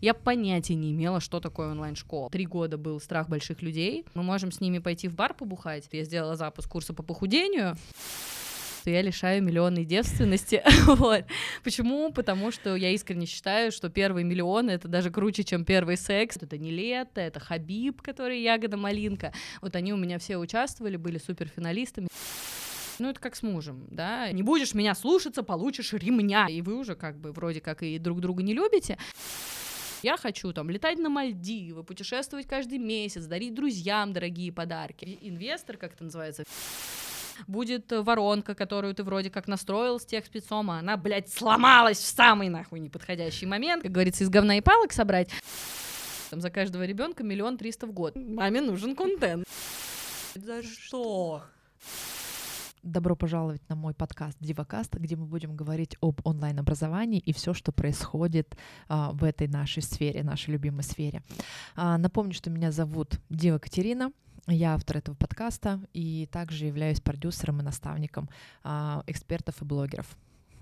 Я понятия не имела, что такое онлайн-школа. Три года был страх больших людей. Мы можем с ними пойти в бар побухать. Я сделала запуск курса по похудению что я лишаю миллионной девственности. вот. Почему? Потому что я искренне считаю, что первый миллион — это даже круче, чем первый секс. Это не лето, это Хабиб, который ягода малинка. Вот они у меня все участвовали, были суперфиналистами. Ну, это как с мужем, да. Не будешь меня слушаться, получишь ремня. И вы уже как бы вроде как и друг друга не любите. Я хочу там летать на Мальдивы, путешествовать каждый месяц, дарить друзьям дорогие подарки. Инвестор, как это называется, будет воронка, которую ты вроде как настроил с тех спецом, а она, блядь, сломалась в самый нахуй неподходящий момент, как говорится, из говна и палок собрать. Там за каждого ребенка миллион триста в год. Маме нужен контент. За что? Добро пожаловать на мой подкаст Дивакаст, где мы будем говорить об онлайн-образовании и все, что происходит а, в этой нашей сфере, нашей любимой сфере. А, напомню, что меня зовут Дива Катерина. Я автор этого подкаста и также являюсь продюсером и наставником а, экспертов и блогеров.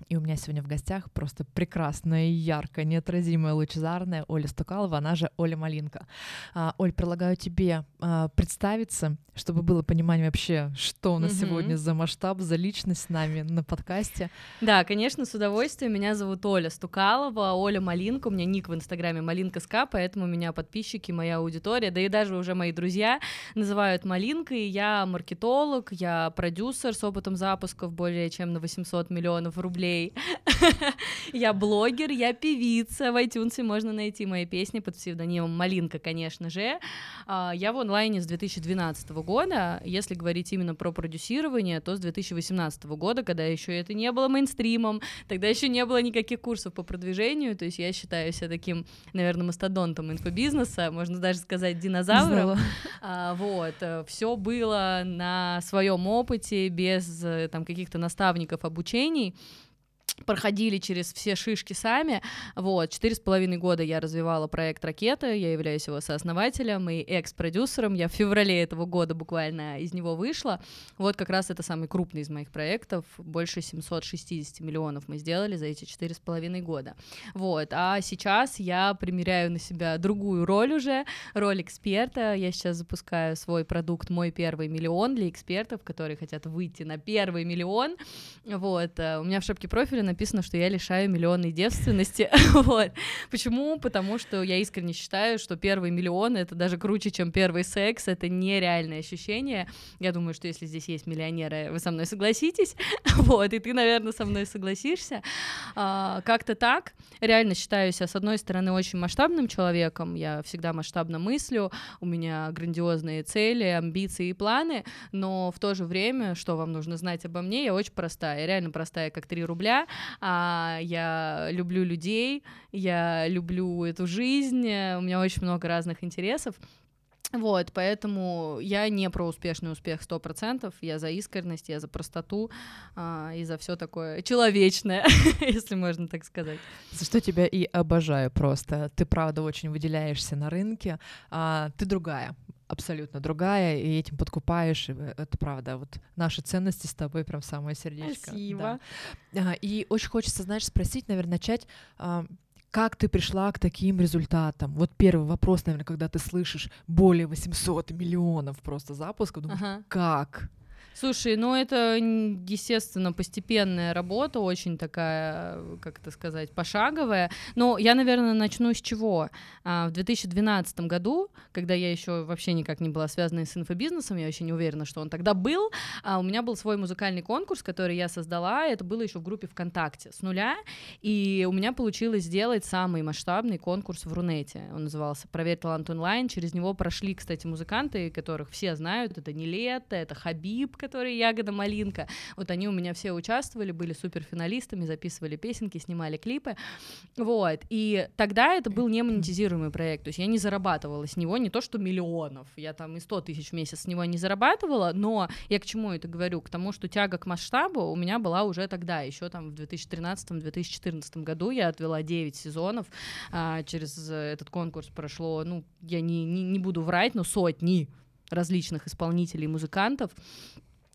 И у меня сегодня в гостях просто прекрасная, яркая, неотразимая, лучезарная Оля Стукалова, она же Оля Малинка. А, Оль, предлагаю тебе а, представиться, чтобы было понимание вообще, что у нас mm-hmm. сегодня за масштаб, за личность с нами на подкасте. Да, конечно, с удовольствием. Меня зовут Оля Стукалова, Оля Малинка. У меня ник в инстаграме Малинка СК, поэтому меня подписчики, моя аудитория, да и даже уже мои друзья называют Малинкой. Я маркетолог, я продюсер с опытом запусков более чем на 800 миллионов рублей рублей. я блогер, я певица. В iTunes можно найти мои песни под псевдонимом Малинка, конечно же. А, я в онлайне с 2012 года. Если говорить именно про продюсирование, то с 2018 года, когда еще это не было мейнстримом, тогда еще не было никаких курсов по продвижению. То есть я считаю себя таким, наверное, мастодонтом инфобизнеса, можно даже сказать динозавром. А, вот, э, все было на своем опыте, без э, там каких-то наставников обучений проходили через все шишки сами. Вот, четыре с половиной года я развивала проект «Ракета», я являюсь его сооснователем и экс-продюсером. Я в феврале этого года буквально из него вышла. Вот как раз это самый крупный из моих проектов. Больше 760 миллионов мы сделали за эти четыре с половиной года. Вот, а сейчас я примеряю на себя другую роль уже, роль эксперта. Я сейчас запускаю свой продукт «Мой первый миллион» для экспертов, которые хотят выйти на первый миллион. Вот, э, у меня в шапке профиля написано, что я лишаю миллионной девственности. вот. Почему? Потому что я искренне считаю, что первый миллион — это даже круче, чем первый секс, это нереальное ощущение. Я думаю, что если здесь есть миллионеры, вы со мной согласитесь, вот, и ты, наверное, со мной согласишься. А, как-то так. Реально считаю себя, с одной стороны, очень масштабным человеком, я всегда масштабно мыслю, у меня грандиозные цели, амбиции и планы, но в то же время, что вам нужно знать обо мне, я очень простая, я реально простая, как 3 рубля, а, я люблю людей, я люблю эту жизнь, у меня очень много разных интересов. Вот, поэтому я не про успешный успех сто процентов, я за искренность, я за простоту а, и за все такое человечное, если можно так сказать. За что тебя и обожаю просто. Ты правда очень выделяешься на рынке, а, ты другая абсолютно другая, и этим подкупаешь. Это правда. Вот наши ценности с тобой прям самое сердечко. Спасибо. Да. И очень хочется, знаешь, спросить, наверное, начать а, как ты пришла к таким результатам? Вот первый вопрос, наверное, когда ты слышишь более 800 миллионов просто запусков, думаешь, ага. как? Слушай, ну это, естественно, постепенная работа, очень такая, как это сказать, пошаговая. Но я, наверное, начну с чего? А, в 2012 году, когда я еще вообще никак не была связана с инфобизнесом, я вообще не уверена, что он тогда был, а у меня был свой музыкальный конкурс, который я создала, это было еще в группе ВКонтакте с нуля, и у меня получилось сделать самый масштабный конкурс в Рунете. Он назывался «Проверь талант онлайн». Через него прошли, кстати, музыканты, которых все знают. Это Нилетто, это Хабиб, который Ягода Малинка. Вот они у меня все участвовали, были суперфиналистами, записывали песенки, снимали клипы. Вот. И тогда это был не монетизируемый проект. То есть я не зарабатывала с него не то, что миллионов. Я там и 100 тысяч в месяц с него не зарабатывала, но я к чему это говорю? К тому, что тяга к масштабу у меня была уже тогда, еще там в 2013-2014 году я отвела 9 сезонов. А, через этот конкурс прошло, ну, я не, не, не буду врать, но сотни различных исполнителей и музыкантов.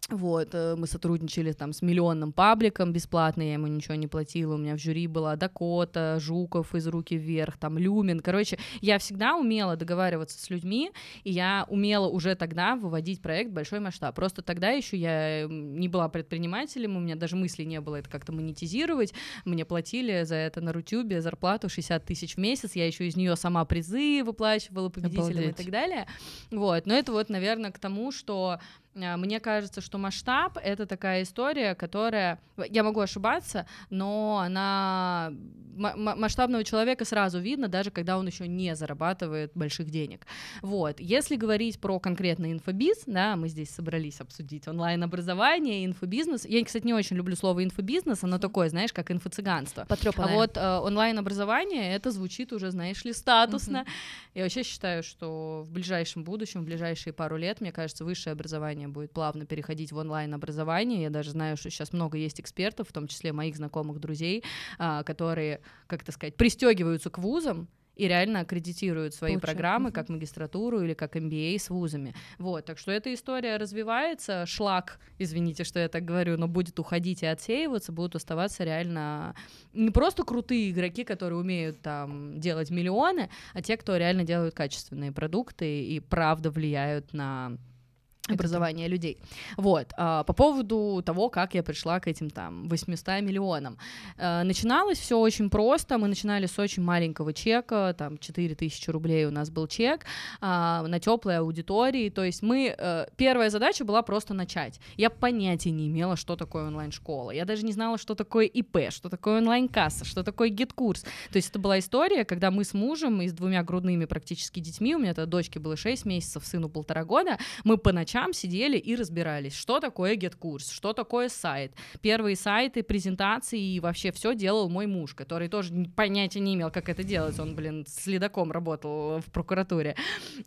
Вот, э, мы сотрудничали там с миллионным пабликом бесплатно, я ему ничего не платила, у меня в жюри была Дакота, Жуков из «Руки вверх», там Люмин, короче, я всегда умела договариваться с людьми, и я умела уже тогда выводить проект в большой масштаб, просто тогда еще я не была предпринимателем, у меня даже мысли не было это как-то монетизировать, мне платили за это на Рутюбе зарплату 60 тысяч в месяц, я еще из нее сама призы выплачивала победителям Обалдеть. и так далее, вот, но это вот, наверное, к тому, что мне кажется, что масштаб — это такая история, которая... Я могу ошибаться, но она... Масштабного человека сразу видно, даже когда он еще не зарабатывает больших денег. Вот. Если говорить про конкретно инфобиз, да, мы здесь собрались обсудить онлайн-образование, инфобизнес. Я, кстати, не очень люблю слово инфобизнес, оно такое, знаешь, как инфо-цыганство. А вот э, онлайн-образование, это звучит уже, знаешь ли, статусно. Я вообще считаю, что в ближайшем будущем, в ближайшие пару лет, мне кажется, высшее образование будет плавно переходить в онлайн-образование. Я даже знаю, что сейчас много есть экспертов, в том числе моих знакомых друзей, а, которые, как это сказать, пристегиваются к вузам, и реально аккредитируют свои Получаю. программы, как магистратуру или как MBA с вузами. Вот, так что эта история развивается, шлак, извините, что я так говорю, но будет уходить и отсеиваться, будут оставаться реально не просто крутые игроки, которые умеют там делать миллионы, а те, кто реально делают качественные продукты и правда влияют на образования людей. Вот. А, по поводу того, как я пришла к этим там 800 миллионам. А, начиналось все очень просто. Мы начинали с очень маленького чека, там 4000 рублей у нас был чек а, на теплой аудитории. То есть мы... А, первая задача была просто начать. Я понятия не имела, что такое онлайн-школа. Я даже не знала, что такое ИП, что такое онлайн-касса, что такое GetCourse. То есть это была история, когда мы с мужем и с двумя грудными практически детьми, у меня тогда дочке было 6 месяцев, сыну полтора года, мы по ночам ночам сидели и разбирались, что такое GetCourse, что такое сайт. Первые сайты, презентации и вообще все делал мой муж, который тоже понятия не имел, как это делать. Он, блин, следаком работал в прокуратуре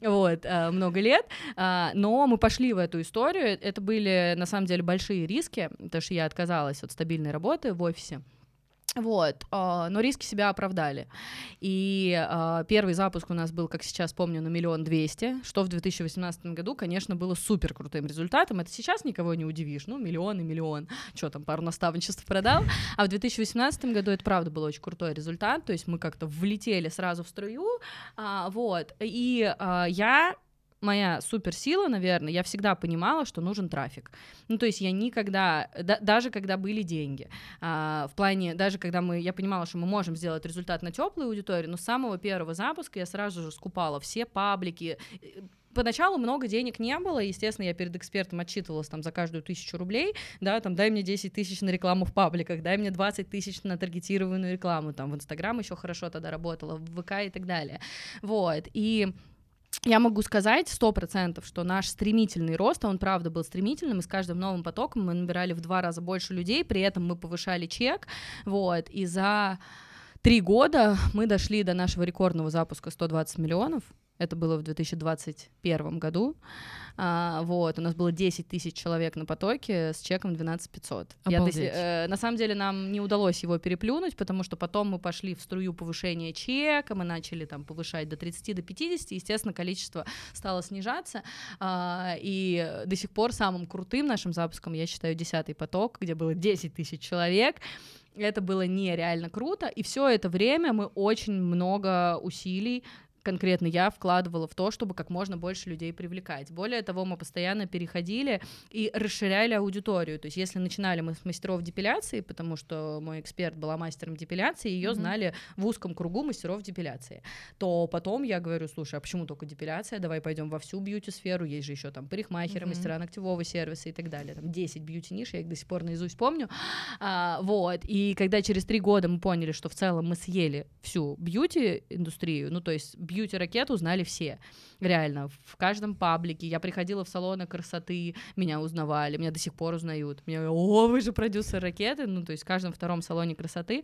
вот, э, много лет. А, но мы пошли в эту историю. Это были, на самом деле, большие риски, потому что я отказалась от стабильной работы в офисе. Вот, а, но риски себя оправдали. И а, первый запуск у нас был, как сейчас помню, на миллион двести, что в 2018 году, конечно, было супер крутым результатом. Это сейчас никого не удивишь, ну, миллион и миллион. Что там, пару наставничеств продал. А в 2018 году это правда был очень крутой результат, то есть мы как-то влетели сразу в струю, а, вот. И я моя суперсила, наверное, я всегда понимала, что нужен трафик. Ну, то есть я никогда, да, даже когда были деньги, а, в плане, даже когда мы, я понимала, что мы можем сделать результат на теплой аудитории, но с самого первого запуска я сразу же скупала все паблики, поначалу много денег не было, естественно, я перед экспертом отчитывалась там за каждую тысячу рублей, да, там дай мне 10 тысяч на рекламу в пабликах, дай мне 20 тысяч на таргетированную рекламу, там в Инстаграм еще хорошо тогда работала, в ВК и так далее, вот, и я могу сказать сто процентов, что наш стремительный рост, он правда был стремительным, и с каждым новым потоком мы набирали в два раза больше людей, при этом мы повышали чек, вот, и за три года мы дошли до нашего рекордного запуска 120 миллионов, это было в 2021 году. А, вот, у нас было 10 тысяч человек на потоке с чеком 12 500. Я до, э, на самом деле нам не удалось его переплюнуть, потому что потом мы пошли в струю повышения чека, мы начали там повышать до 30, до 50, естественно, количество стало снижаться, а, и до сих пор самым крутым нашим запуском я считаю десятый поток, где было 10 тысяч человек, это было нереально круто, и все это время мы очень много усилий конкретно я вкладывала в то, чтобы как можно больше людей привлекать. Более того, мы постоянно переходили и расширяли аудиторию. То есть, если начинали мы с мастеров депиляции, потому что мой эксперт была мастером депиляции, ее mm-hmm. знали в узком кругу мастеров депиляции, то потом я говорю, слушай, а почему только депиляция? Давай пойдем во всю бьюти-сферу, есть же еще там парикмахеры, mm-hmm. мастера ногтевого сервиса и так далее. Там 10 бьюти-ниш, я их до сих пор наизусть помню. А, вот, и когда через три года мы поняли, что в целом мы съели всю бьюти-индустрию, ну, то есть бьюти-ракету знали все. Реально, в каждом паблике. Я приходила в салоны красоты, меня узнавали, меня до сих пор узнают. Меня, о, вы же продюсер ракеты, ну, то есть в каждом втором салоне красоты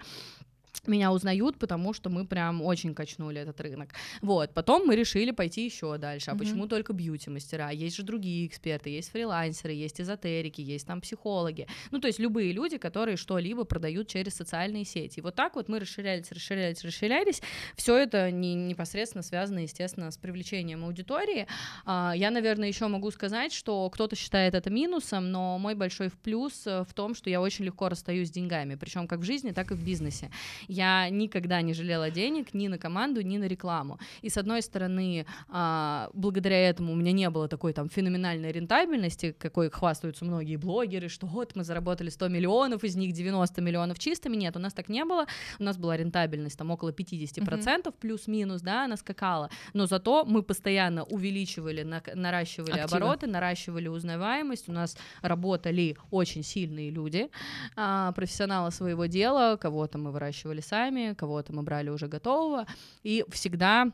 меня узнают, потому что мы прям очень качнули этот рынок. Вот, потом мы решили пойти еще дальше. А mm-hmm. почему только бьюти-мастера? Есть же другие эксперты, есть фрилансеры, есть эзотерики, есть там психологи. Ну, то есть любые люди, которые что-либо продают через социальные сети. И вот так вот мы расширялись, расширялись, расширялись. Все это не, непосредственно связано, естественно, с привлечением аудитории. А, я, наверное, еще могу сказать, что кто-то считает это минусом, но мой большой плюс э, в том, что я очень легко расстаюсь с деньгами, причем как в жизни, так и в бизнесе я никогда не жалела денег ни на команду, ни на рекламу. И с одной стороны, а, благодаря этому у меня не было такой там феноменальной рентабельности, какой хвастаются многие блогеры, что вот мы заработали 100 миллионов, из них 90 миллионов чистыми. Нет, у нас так не было. У нас была рентабельность там около 50% mm-hmm. плюс-минус, да, она скакала. Но зато мы постоянно увеличивали, на, наращивали Активы. обороты, наращивали узнаваемость. У нас работали очень сильные люди, а, профессионалы своего дела, кого-то мы выращивали делали сами, кого-то мы брали уже готового, и всегда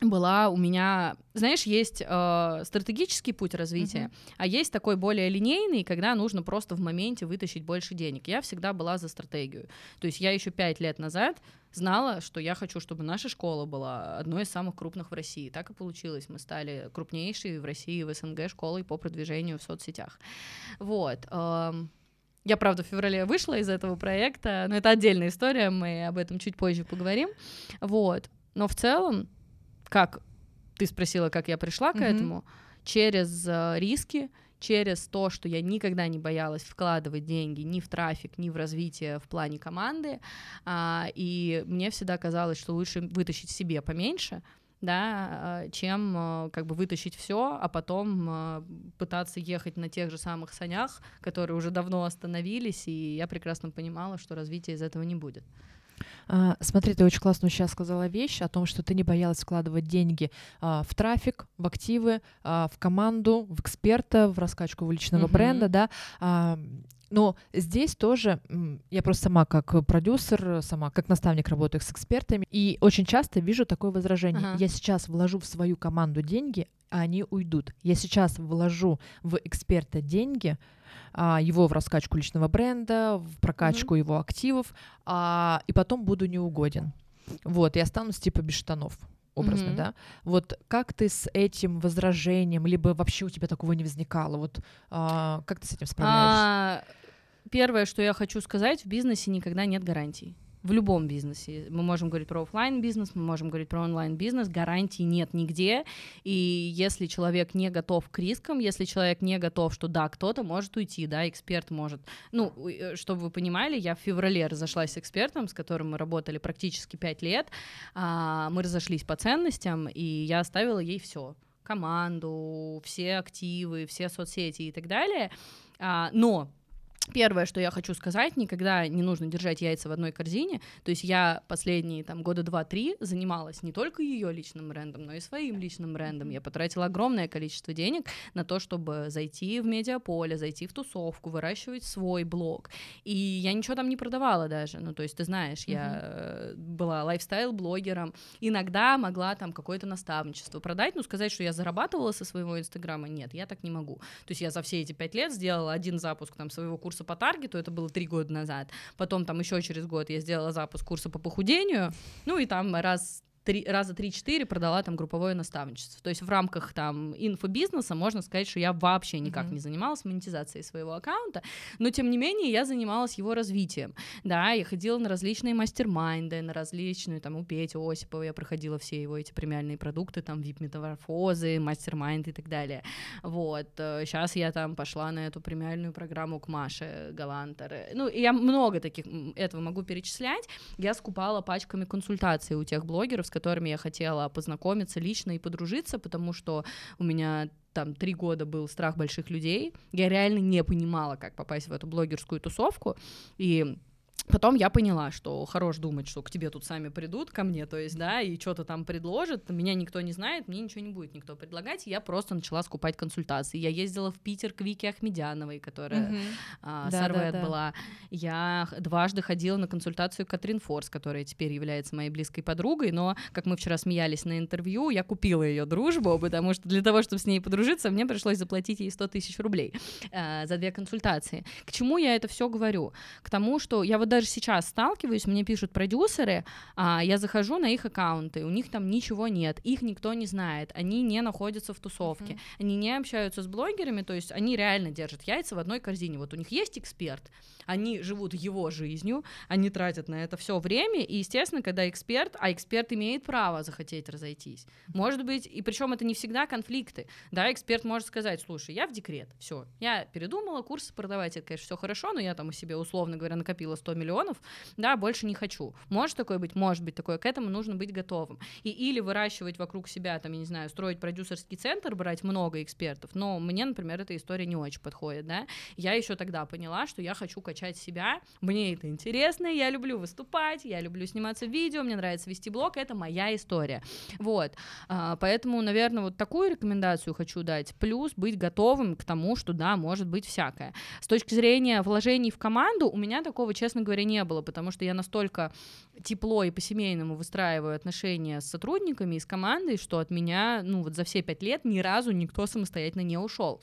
была у меня, знаешь, есть э, стратегический путь развития, uh-huh. а есть такой более линейный, когда нужно просто в моменте вытащить больше денег. Я всегда была за стратегию. То есть я еще пять лет назад знала, что я хочу, чтобы наша школа была одной из самых крупных в России. Так и получилось. Мы стали крупнейшей в России в СНГ школой по продвижению в соцсетях. Вот. Эм, я, правда, в феврале вышла из этого проекта, но это отдельная история, мы об этом чуть позже поговорим. Вот. Но в целом, как ты спросила, как я пришла mm-hmm. к этому, через э, риски, через то, что я никогда не боялась вкладывать деньги ни в трафик, ни в развитие в плане команды, а, и мне всегда казалось, что лучше вытащить себе поменьше, да, а, чем а, как бы вытащить все, а потом а, пытаться ехать на тех же самых санях, которые уже давно остановились, и я прекрасно понимала, что развития из этого не будет. Смотри, ты очень классно сейчас сказала вещь о том, что ты не боялась вкладывать деньги в трафик, в активы, в команду, в эксперта, в раскачку личного uh-huh. бренда, да. Но здесь тоже я просто сама как продюсер, сама как наставник работаю с экспертами, и очень часто вижу такое возражение. Ага. Я сейчас вложу в свою команду деньги, а они уйдут. Я сейчас вложу в эксперта деньги, а, его в раскачку личного бренда, в прокачку угу. его активов, а, и потом буду неугоден. Вот, и останусь типа без штанов образно, mm-hmm. да. Вот как ты с этим возражением, либо вообще у тебя такого не возникало? Вот а, как ты с этим справляешься? Первое, что я хочу сказать, в бизнесе никогда нет гарантий в любом бизнесе. Мы можем говорить про офлайн бизнес, мы можем говорить про онлайн бизнес, гарантий нет нигде. И если человек не готов к рискам, если человек не готов, что да, кто-то может уйти, да, эксперт может. Ну, э, чтобы вы понимали, я в феврале разошлась с экспертом, с которым мы работали практически пять лет. А, мы разошлись по ценностям, и я оставила ей все команду, все активы, все соцсети и так далее. А, но Первое, что я хочу сказать, никогда не нужно держать яйца в одной корзине. То есть я последние там года два-три занималась не только ее личным брендом, но и своим личным брендом. Я потратила огромное количество денег на то, чтобы зайти в медиаполе, зайти в тусовку, выращивать свой блог. И я ничего там не продавала даже. Ну, то есть ты знаешь, uh-huh. я э, была лайфстайл-блогером, иногда могла там какое-то наставничество продать, но сказать, что я зарабатывала со своего инстаграма, нет, я так не могу. То есть я за все эти пять лет сделала один запуск там своего курса курса по таргету, это было три года назад. Потом там еще через год я сделала запуск курса по похудению, ну и там раз три, раза 3-4 продала там групповое наставничество. То есть в рамках там инфобизнеса можно сказать, что я вообще никак mm-hmm. не занималась монетизацией своего аккаунта, но тем не менее я занималась его развитием. Да, я ходила на различные мастер-майнды, на различные, там у Пети Осипова я проходила все его эти премиальные продукты, там VIP-метаморфозы, мастер-майнд и так далее. Вот. Сейчас э, я там пошла на эту премиальную программу к Маше Галантер. Ну, я много таких этого могу перечислять. Я скупала пачками консультаций у тех блогеров, с которыми я хотела познакомиться лично и подружиться, потому что у меня там три года был страх больших людей. Я реально не понимала, как попасть в эту блогерскую тусовку. И Потом я поняла, что хорош думать, что к тебе тут сами придут, ко мне, то есть, да, и что-то там предложат, меня никто не знает, мне ничего не будет никто предлагать, я просто начала скупать консультации. Я ездила в Питер к Вике Ахмедяновой, которая mm-hmm. а, да, Сарвет да, да. была. Я дважды ходила на консультацию Катрин Форс, которая теперь является моей близкой подругой, но, как мы вчера смеялись на интервью, я купила ее дружбу, потому что для того, чтобы с ней подружиться, мне пришлось заплатить ей 100 тысяч рублей а, за две консультации. К чему я это все говорю? К тому, что я вот вот даже сейчас сталкиваюсь, мне пишут продюсеры, а, я захожу на их аккаунты, у них там ничего нет, их никто не знает, они не находятся в тусовке, uh-huh. они не общаются с блогерами, то есть они реально держат яйца в одной корзине. Вот у них есть эксперт, они живут его жизнью, они тратят на это все время, и, естественно, когда эксперт, а эксперт имеет право захотеть разойтись, может быть, и причем это не всегда конфликты, да, эксперт может сказать, слушай, я в декрет, все, я передумала, курсы продавать, это, конечно, все хорошо, но я там у себя, условно говоря, накопила 100 миллионов, да, больше не хочу. Может такое быть? Может быть такое. К этому нужно быть готовым. И или выращивать вокруг себя, там, я не знаю, строить продюсерский центр, брать много экспертов, но мне, например, эта история не очень подходит, да. Я еще тогда поняла, что я хочу качать себя, мне это интересно, я люблю выступать, я люблю сниматься в видео, мне нравится вести блог, это моя история. Вот, а, поэтому, наверное, вот такую рекомендацию хочу дать. Плюс быть готовым к тому, что да, может быть всякое. С точки зрения вложений в команду, у меня такого, честно говоря, не было, потому что я настолько тепло и по-семейному выстраиваю отношения с сотрудниками и с командой, что от меня, ну, вот за все пять лет ни разу никто самостоятельно не ушел.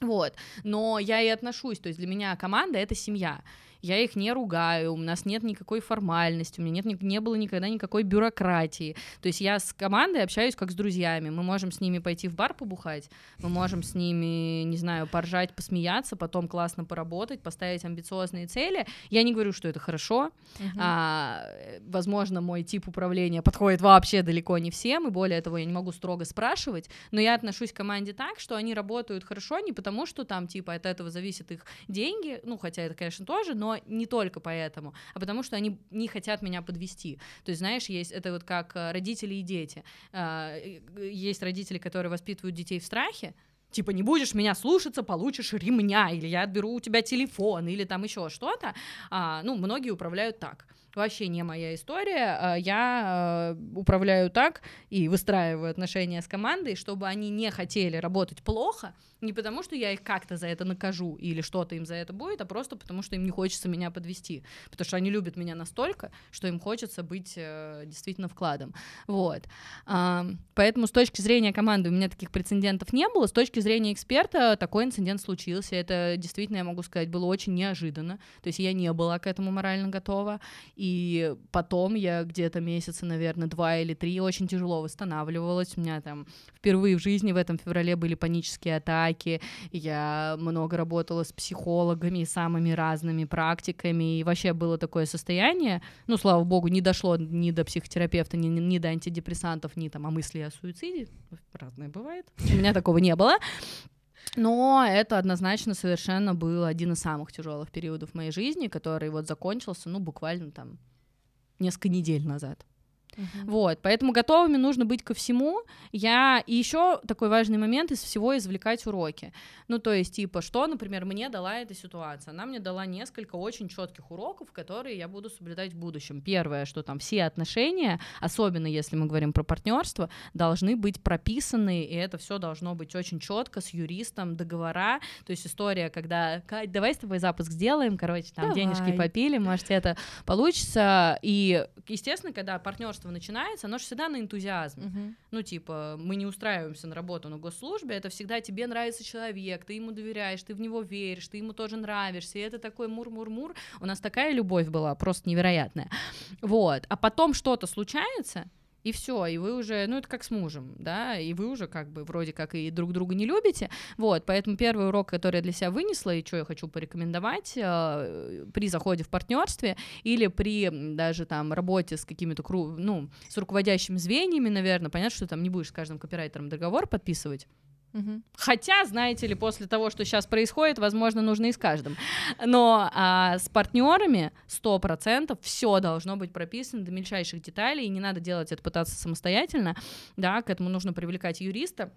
Вот, но я и отношусь, то есть для меня команда — это семья, я их не ругаю, у нас нет никакой формальности, у меня нет, не было никогда никакой бюрократии. То есть я с командой общаюсь как с друзьями. Мы можем с ними пойти в бар побухать, мы можем с ними, не знаю, поржать, посмеяться, потом классно поработать, поставить амбициозные цели. Я не говорю, что это хорошо. Uh-huh. А, возможно, мой тип управления подходит вообще далеко не всем, и более того, я не могу строго спрашивать, но я отношусь к команде так, что они работают хорошо не потому, что там, типа, от этого зависят их деньги, ну, хотя это, конечно, тоже, но не только поэтому, а потому что они не хотят меня подвести. То есть, знаешь, есть это вот как э, родители и дети. А, есть родители, которые воспитывают детей в страхе, типа не будешь меня слушаться, получишь ремня, или я отберу у тебя телефон, или там еще что-то. А, ну, многие управляют так. Вообще не моя история. А, я э, управляю так и выстраиваю отношения с командой, чтобы они не хотели работать плохо, не потому, что я их как-то за это накажу или что-то им за это будет, а просто потому, что им не хочется меня подвести. Потому что они любят меня настолько, что им хочется быть э, действительно вкладом. Вот. А, поэтому с точки зрения команды у меня таких прецедентов не было. С точки зрения эксперта такой инцидент случился. Это действительно, я могу сказать, было очень неожиданно. То есть я не была к этому морально готова. Потом я где-то месяца, наверное, два или три очень тяжело восстанавливалась. У меня там впервые в жизни в этом феврале были панические атаки, я много работала с психологами и самыми разными практиками, и вообще было такое состояние, ну, слава богу, не дошло ни до психотерапевта, ни, ни до антидепрессантов, ни там о мысли о суициде, разное бывает, у меня такого не было, но это однозначно совершенно был один из самых тяжелых периодов моей жизни, который вот закончился, ну, буквально там несколько недель назад. Uh-huh. Вот, поэтому готовыми нужно быть ко всему. Я и еще такой важный момент из всего извлекать уроки. Ну, то есть, типа, что, например, мне дала эта ситуация? Она мне дала несколько очень четких уроков, которые я буду соблюдать в будущем. Первое, что там все отношения, особенно если мы говорим про партнерство, должны быть прописаны, и это все должно быть очень четко с юристом, договора. То есть история, когда Кать, давай с тобой запуск сделаем, короче, там давай. денежки попили, может, это получится. И, естественно, когда партнерство партнерство начинается, оно же всегда на энтузиазме. Uh-huh. Ну, типа, мы не устраиваемся на работу на госслужбе, это всегда тебе нравится человек, ты ему доверяешь, ты в него веришь, ты ему тоже нравишься, и это такой мур-мур-мур. У нас такая любовь была, просто невероятная. Вот. А потом что-то случается, и все, и вы уже, ну это как с мужем, да, и вы уже как бы вроде как и друг друга не любите, вот, поэтому первый урок, который я для себя вынесла, и что я хочу порекомендовать э, при заходе в партнерстве или при даже там работе с какими-то, ну, с руководящими звеньями, наверное, понятно, что там не будешь с каждым копирайтером договор подписывать, Хотя, знаете ли, после того, что сейчас происходит, возможно, нужно и с каждым. Но а, с партнерами сто процентов все должно быть прописано до мельчайших деталей, и не надо делать это пытаться самостоятельно, да, к этому нужно привлекать юриста.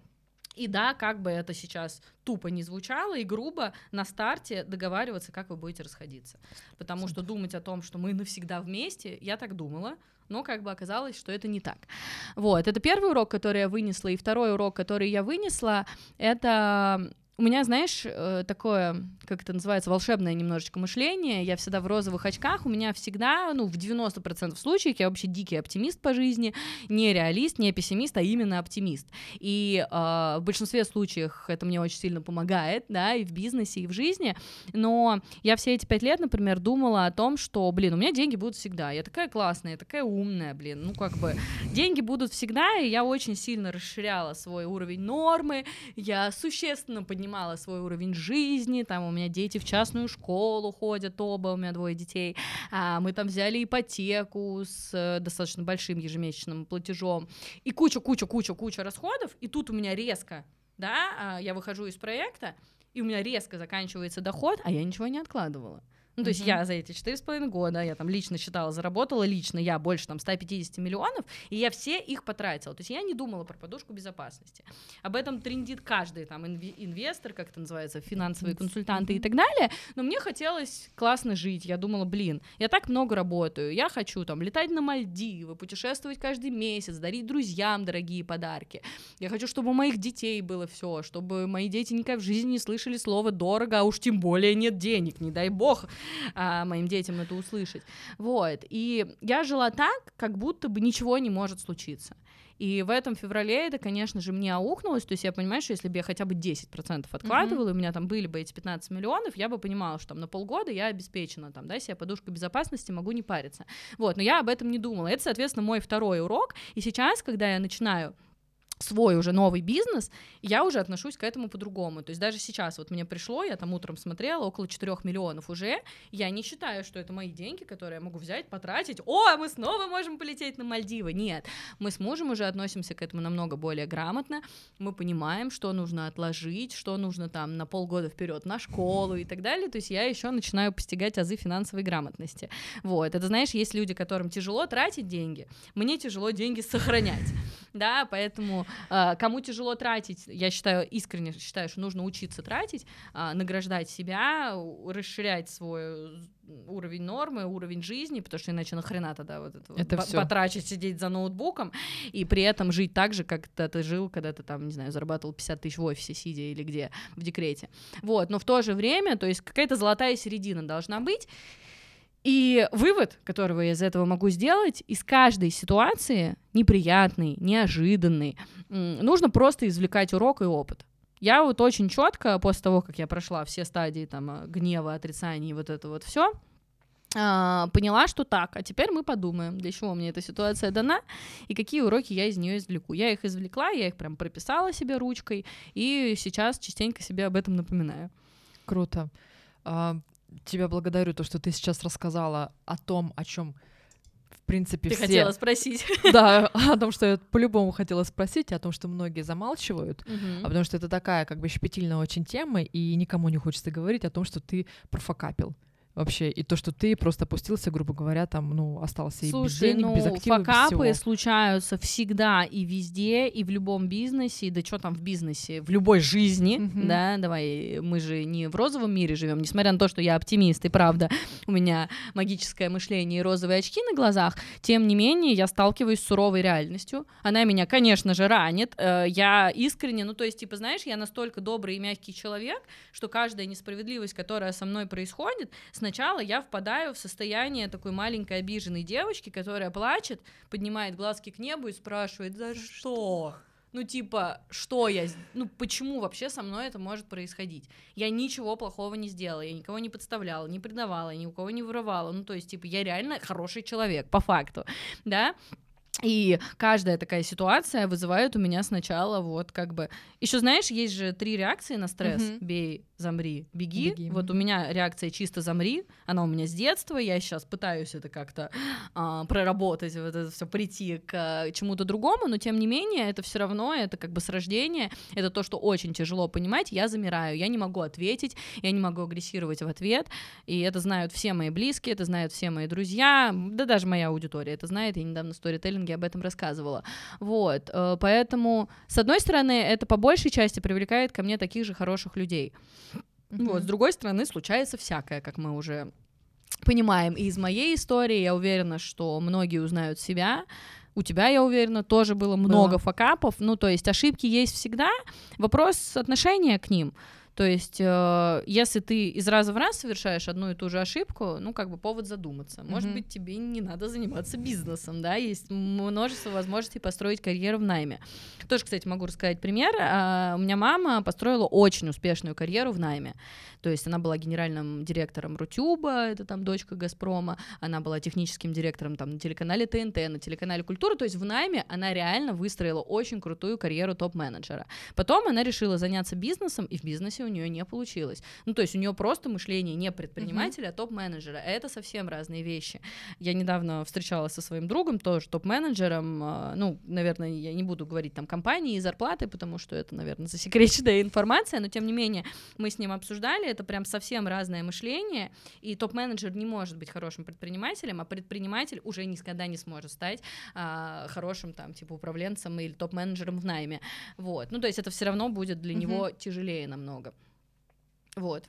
И да, как бы это сейчас тупо не звучало и грубо, на старте договариваться, как вы будете расходиться. Потому что думать о том, что мы навсегда вместе, я так думала, но как бы оказалось, что это не так. Вот, это первый урок, который я вынесла, и второй урок, который я вынесла, это у меня, знаешь, э, такое, как это называется, волшебное немножечко мышление. Я всегда в розовых очках. У меня всегда, ну, в 90% случаев я вообще дикий оптимист по жизни. Не реалист, не пессимист, а именно оптимист. И э, в большинстве случаев это мне очень сильно помогает, да, и в бизнесе, и в жизни. Но я все эти пять лет, например, думала о том, что, блин, у меня деньги будут всегда. Я такая классная, я такая умная, блин. Ну, как бы, деньги будут всегда, и я очень сильно расширяла свой уровень нормы. Я существенно поднимала поднимала свой уровень жизни, там у меня дети в частную школу ходят оба, у меня двое детей, а, мы там взяли ипотеку с э, достаточно большим ежемесячным платежом, и куча, куча, куча, куча расходов, и тут у меня резко, да, а, я выхожу из проекта, и у меня резко заканчивается доход, а я ничего не откладывала. Ну, то есть я за эти четыре с половиной года, я там лично считала, заработала лично я больше там 150 миллионов, и я все их потратила. То есть я не думала про подушку безопасности. Об этом трендит каждый там инвестор, как это называется, финансовые консультанты и так далее. Но мне хотелось классно жить. Я думала, блин, я так много работаю, я хочу там летать на Мальдивы, путешествовать каждый месяц, дарить друзьям дорогие подарки. Я хочу, чтобы у моих детей было все, чтобы мои дети никогда в жизни не слышали слово дорого, а уж тем более нет денег, не дай бог а, моим детям это услышать. Вот. И я жила так, как будто бы ничего не может случиться. И в этом феврале это, конечно же, мне аукнулось. То есть я понимаю, что если бы я хотя бы 10% откладывала, mm-hmm. и у меня там были бы эти 15 миллионов, я бы понимала, что там на полгода я обеспечена, там, да, себе подушка безопасности, могу не париться. Вот, но я об этом не думала. Это, соответственно, мой второй урок. И сейчас, когда я начинаю свой уже новый бизнес, я уже отношусь к этому по-другому. То есть даже сейчас вот мне пришло, я там утром смотрела, около 4 миллионов уже, я не считаю, что это мои деньги, которые я могу взять, потратить, о, мы снова можем полететь на Мальдивы. Нет, мы с мужем уже относимся к этому намного более грамотно, мы понимаем, что нужно отложить, что нужно там на полгода вперед на школу и так далее, то есть я еще начинаю постигать азы финансовой грамотности. Вот, это знаешь, есть люди, которым тяжело тратить деньги, мне тяжело деньги сохранять, да, поэтому а, кому тяжело тратить, я считаю, искренне считаю, что нужно учиться тратить, а, награждать себя, расширять свой уровень нормы, уровень жизни, потому что иначе нахрена тогда вот это, это вот потрачить, сидеть за ноутбуком, и при этом жить так же, как ты жил, когда ты там, не знаю, зарабатывал 50 тысяч в офисе, сидя или где, в декрете. Вот, но в то же время, то есть какая-то золотая середина должна быть, и вывод, которого я из этого могу сделать, из каждой ситуации, неприятной, неожиданной, нужно просто извлекать урок и опыт. Я вот очень четко после того, как я прошла все стадии там а, гнева, отрицания и вот это вот все, а, поняла, что так, а теперь мы подумаем, для чего мне эта ситуация дана и какие уроки я из нее извлеку. Я их извлекла, я их прям прописала себе ручкой и сейчас частенько себе об этом напоминаю. Круто. Тебя благодарю, то, что ты сейчас рассказала о том, о чем в принципе, Ты все... хотела спросить. Да, о том, что я по-любому хотела спросить, о том, что многие замалчивают, угу. а потому что это такая как бы щепетильная очень тема, и никому не хочется говорить о том, что ты профокапил вообще, и то, что ты просто опустился, грубо говоря, там, ну, остался Слушай, и без денег, ну, без активов, факапы без всего. случаются всегда и везде, и в любом бизнесе, и да что там в бизнесе, в любой жизни, mm-hmm. да, давай, мы же не в розовом мире живем, несмотря на то, что я оптимист, и правда, у меня магическое мышление и розовые очки на глазах, тем не менее, я сталкиваюсь с суровой реальностью, она меня, конечно же, ранит, э, я искренне, ну, то есть, типа, знаешь, я настолько добрый и мягкий человек, что каждая несправедливость, которая со мной происходит, с сначала я впадаю в состояние такой маленькой обиженной девочки, которая плачет, поднимает глазки к небу и спрашивает, за что? Ну, типа, что я... Ну, почему вообще со мной это может происходить? Я ничего плохого не сделала, я никого не подставляла, не предавала, ни у кого не воровала. Ну, то есть, типа, я реально хороший человек, по факту, да? И каждая такая ситуация вызывает у меня сначала вот как бы... Еще знаешь, есть же три реакции на стресс. Mm-hmm. Бей, замри, беги. беги. Вот у меня реакция чисто замри, она у меня с детства, я сейчас пытаюсь это как-то а, проработать, вот это все прийти к а, чему-то другому, но тем не менее это все равно, это как бы с рождения, это то, что очень тяжело понимать, я замираю, я не могу ответить, я не могу агрессировать в ответ, и это знают все мои близкие, это знают все мои друзья, да даже моя аудитория это знает, я недавно в сторителлинге об этом рассказывала, вот, э, поэтому, с одной стороны, это по большей части привлекает ко мне таких же хороших людей, Mm-hmm. Вот, с другой стороны, случается всякое, как мы уже понимаем. И из моей истории я уверена, что многие узнают себя. У тебя, я уверена, тоже было много было. факапов. Ну, то есть ошибки есть всегда. Вопрос отношения к ним. То есть, э, если ты из раза в раз совершаешь одну и ту же ошибку, ну, как бы повод задуматься. Может mm-hmm. быть, тебе не надо заниматься бизнесом, да, есть множество возможностей построить карьеру в найме. Тоже, кстати, могу рассказать пример. А, у меня мама построила очень успешную карьеру в найме. То есть она была генеральным директором Рутюба, это там дочка Газпрома, она была техническим директором там на телеканале ТНТ, на телеканале Культура, то есть в найме она реально выстроила очень крутую карьеру топ-менеджера. Потом она решила заняться бизнесом, и в бизнесе у нее не получилось. Ну, то есть у нее просто мышление не предпринимателя, uh-huh. а топ-менеджера. Это совсем разные вещи. Я недавно встречалась со своим другом, тоже топ-менеджером, а, ну, наверное, я не буду говорить там компании и зарплаты, потому что это, наверное, засекреченная информация, но тем не менее мы с ним обсуждали, это прям совсем разное мышление, и топ-менеджер не может быть хорошим предпринимателем, а предприниматель уже никогда не сможет стать а, хорошим там типа управленцем или топ-менеджером в найме, вот, ну то есть это все равно будет для mm-hmm. него тяжелее намного, вот.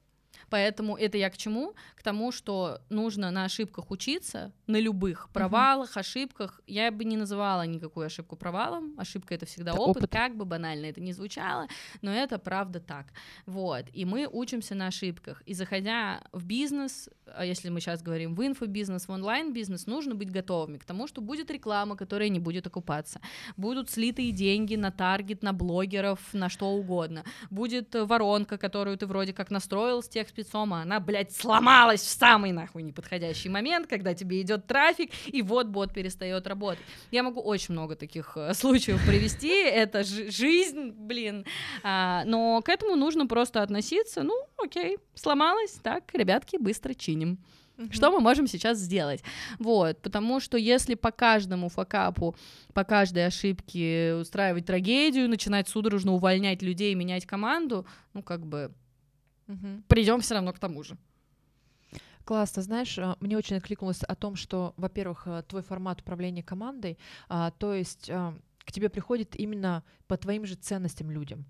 Поэтому это я к чему? К тому, что нужно на ошибках учиться, на любых провалах, uh-huh. ошибках. Я бы не называла никакую ошибку провалом. Ошибка это всегда это опыт, опыт, как бы банально это не звучало, но это правда так. Вот. И мы учимся на ошибках. И заходя в бизнес, а если мы сейчас говорим в инфобизнес, в онлайн-бизнес, нужно быть готовыми к тому, что будет реклама, которая не будет окупаться. Будут слитые деньги на таргет, на блогеров, на что угодно. Будет воронка, которую ты вроде как настроил с тех спецом, а она, блядь, сломалась в самый нахуй неподходящий момент, когда тебе идет трафик, и вот бот перестает работать. Я могу очень много таких э, случаев привести, это жизнь, блин, а, но к этому нужно просто относиться, ну, окей, сломалась, так, ребятки, быстро чиним. Что мы можем сейчас сделать? Вот, потому что если по каждому факапу, по каждой ошибке устраивать трагедию, начинать судорожно увольнять людей, менять команду, ну как бы угу. придем все равно к тому же. Классно, знаешь, э, мне очень откликнулось о том, что, во-первых, э, твой формат управления командой, а, то есть а, к тебе приходит именно по твоим же ценностям людям.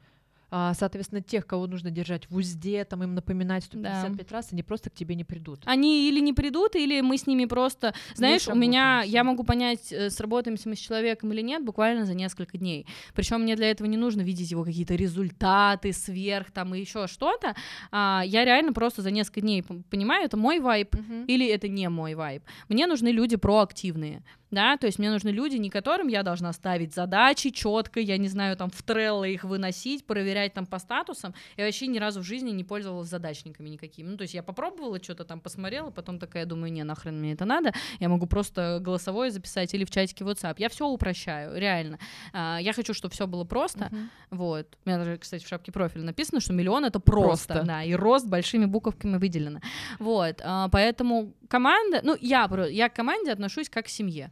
А, соответственно, тех, кого нужно держать в узде, там им напоминать 155 да. раз, они просто к тебе не придут. Они или не придут, или мы с ними просто... Знаешь, у меня... Я могу понять, э, сработаемся мы с человеком или нет, буквально за несколько дней. Причем мне для этого не нужно видеть его какие-то результаты сверх там и еще что-то. А, я реально просто за несколько дней понимаю, это мой вайб uh-huh. или это не мой вайб. Мне нужны люди проактивные да, то есть мне нужны люди, не которым я должна ставить задачи четко, я не знаю, там в треллы их выносить, проверять там по статусам, я вообще ни разу в жизни не пользовалась задачниками никакими, ну, то есть я попробовала что-то там, посмотрела, потом такая думаю, не, нахрен мне это надо, я могу просто голосовое записать или в чатике WhatsApp, я все упрощаю, реально, а, я хочу, чтобы все было просто, uh-huh. вот, у меня даже, кстати, в шапке профиля написано, что миллион это просто, просто. да, и рост большими буковками выделено, вот, а, поэтому команда, ну, я, я к команде отношусь как к семье,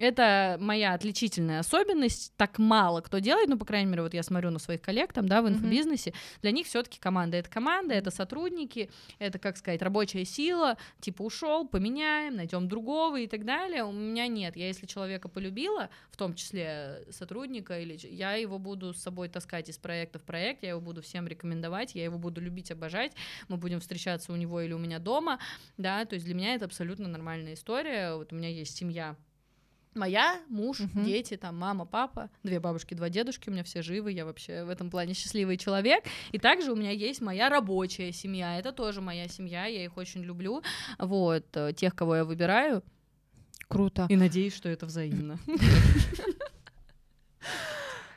это моя отличительная особенность. Так мало кто делает, ну, по крайней мере, вот я смотрю на своих коллег там, да, в инфобизнесе. Mm-hmm. Для них все-таки команда это команда, это сотрудники, это, как сказать, рабочая сила. Типа ушел, поменяем, найдем другого и так далее. У меня нет. Я если человека полюбила, в том числе сотрудника, или я его буду с собой таскать из проекта в проект, я его буду всем рекомендовать, я его буду любить, обожать. Мы будем встречаться у него или у меня дома, да. То есть для меня это абсолютно нормальная история. Вот у меня есть семья Моя, муж, угу. дети, там мама, папа, две бабушки, два дедушки, у меня все живы, я вообще в этом плане счастливый человек. И также у меня есть моя рабочая семья, это тоже моя семья, я их очень люблю. Вот, э, тех, кого я выбираю. Круто. И надеюсь, что это взаимно.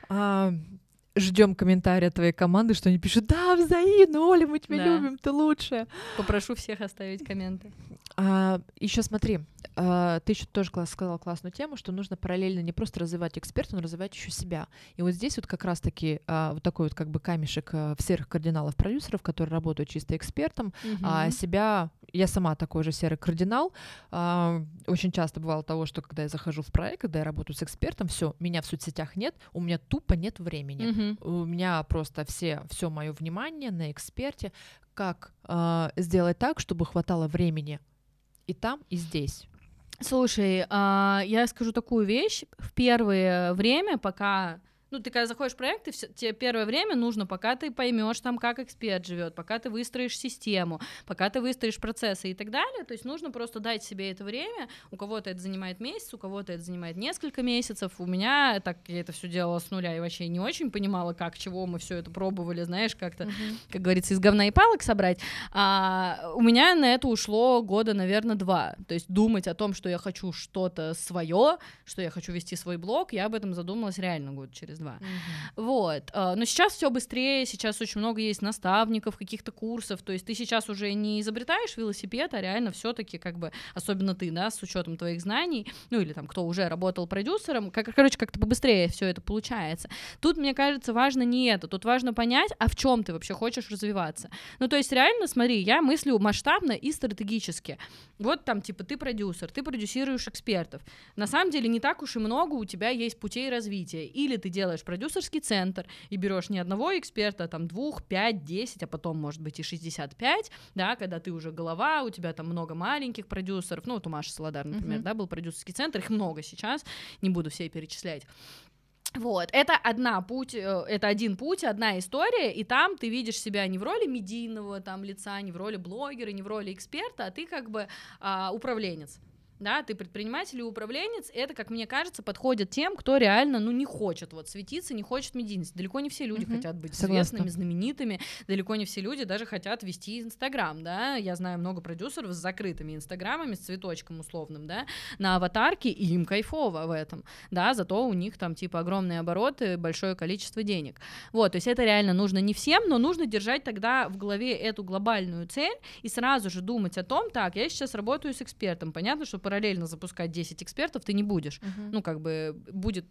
Ждем комментария твоей команды, что они пишут, да, взаимно, Оля, мы тебя любим, ты лучшая. Попрошу всех оставить комменты. А, еще смотри, а, ты еще тоже класс, сказал классную тему, что нужно параллельно не просто развивать эксперта, но развивать еще себя. И вот здесь вот как раз-таки а, вот такой вот как бы камешек а, в серых кардиналов продюсеров, которые работают чисто экспертом, угу. а себя, я сама такой же серый кардинал, а, очень часто бывало того, что когда я захожу в проект, когда я работаю с экспертом, все, меня в соцсетях нет, у меня тупо нет времени, угу. у меня просто все, все мое внимание на эксперте, как э, сделать так, чтобы хватало времени и там, и здесь. Слушай, а, я скажу такую вещь. В первое время, пока Ну, ты когда заходишь в проект, все, тебе первое время нужно, пока ты поймешь там, как эксперт живет, пока ты выстроишь систему, пока ты выстроишь процессы и так далее. То есть нужно просто дать себе это время. У кого-то это занимает месяц, у кого-то это занимает несколько месяцев. У меня так я это все делала с нуля и вообще не очень понимала, как, чего мы все это пробовали, знаешь, как-то, uh-huh. как говорится, из говна и палок собрать. А у меня на это ушло года, наверное, два. То есть думать о том, что я хочу что-то свое, что я хочу вести свой блог, я об этом задумалась реально год через два. Uh-huh. Вот. А, но сейчас все быстрее, сейчас очень много есть наставников, каких-то курсов. То есть ты сейчас уже не изобретаешь велосипед, а реально все-таки, как бы, особенно ты, да, с учетом твоих знаний, ну или там кто уже работал продюсером, как, короче, как-то побыстрее все это получается. Тут, мне кажется, важно не это. Тут важно понять, а в чем ты вообще хочешь развиваться. Ну, то есть, реально, смотри, я мыслю масштабно и стратегически. Вот там, типа, ты продюсер, ты продюсируешь экспертов. На самом деле, не так уж и много у тебя есть путей развития. Или ты делаешь продюсерский центр и берешь не одного эксперта, а там двух, пять, десять, а потом, может быть, и 65, да, когда ты уже голова, у тебя там много маленьких продюсеров, ну, вот у Маши Солодар, например, uh-huh. да, был продюсерский центр, их много сейчас, не буду все перечислять. Вот, это одна путь, э, это один путь, одна история, и там ты видишь себя не в роли медийного там лица, не в роли блогера, не в роли эксперта, а ты как бы а, управленец да, ты предприниматель и управленец, это, как мне кажется, подходит тем, кто реально, ну, не хочет вот светиться, не хочет медийности. Далеко не все люди uh-huh. хотят быть Согласна. известными, знаменитыми, далеко не все люди даже хотят вести Инстаграм, да, я знаю много продюсеров с закрытыми Инстаграмами, с цветочком условным, да, на аватарке, и им кайфово в этом, да, зато у них там, типа, огромные обороты, большое количество денег. Вот, то есть это реально нужно не всем, но нужно держать тогда в голове эту глобальную цель и сразу же думать о том, так, я сейчас работаю с экспертом, понятно, что параллельно запускать 10 экспертов ты не будешь. Угу. Ну, как бы будет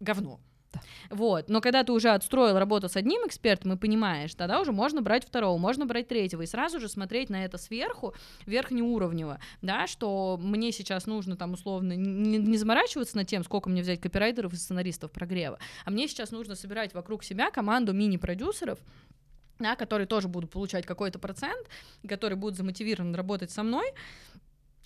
говно. Да. Вот. Но когда ты уже отстроил работу с одним экспертом и понимаешь, тогда уже можно брать второго, можно брать третьего и сразу же смотреть на это сверху, верхнеуровнево, да, что мне сейчас нужно там условно не, не заморачиваться над тем, сколько мне взять копирайтеров и сценаристов прогрева, а мне сейчас нужно собирать вокруг себя команду мини-продюсеров, да, которые тоже будут получать какой-то процент, которые будут замотивированы работать со мной,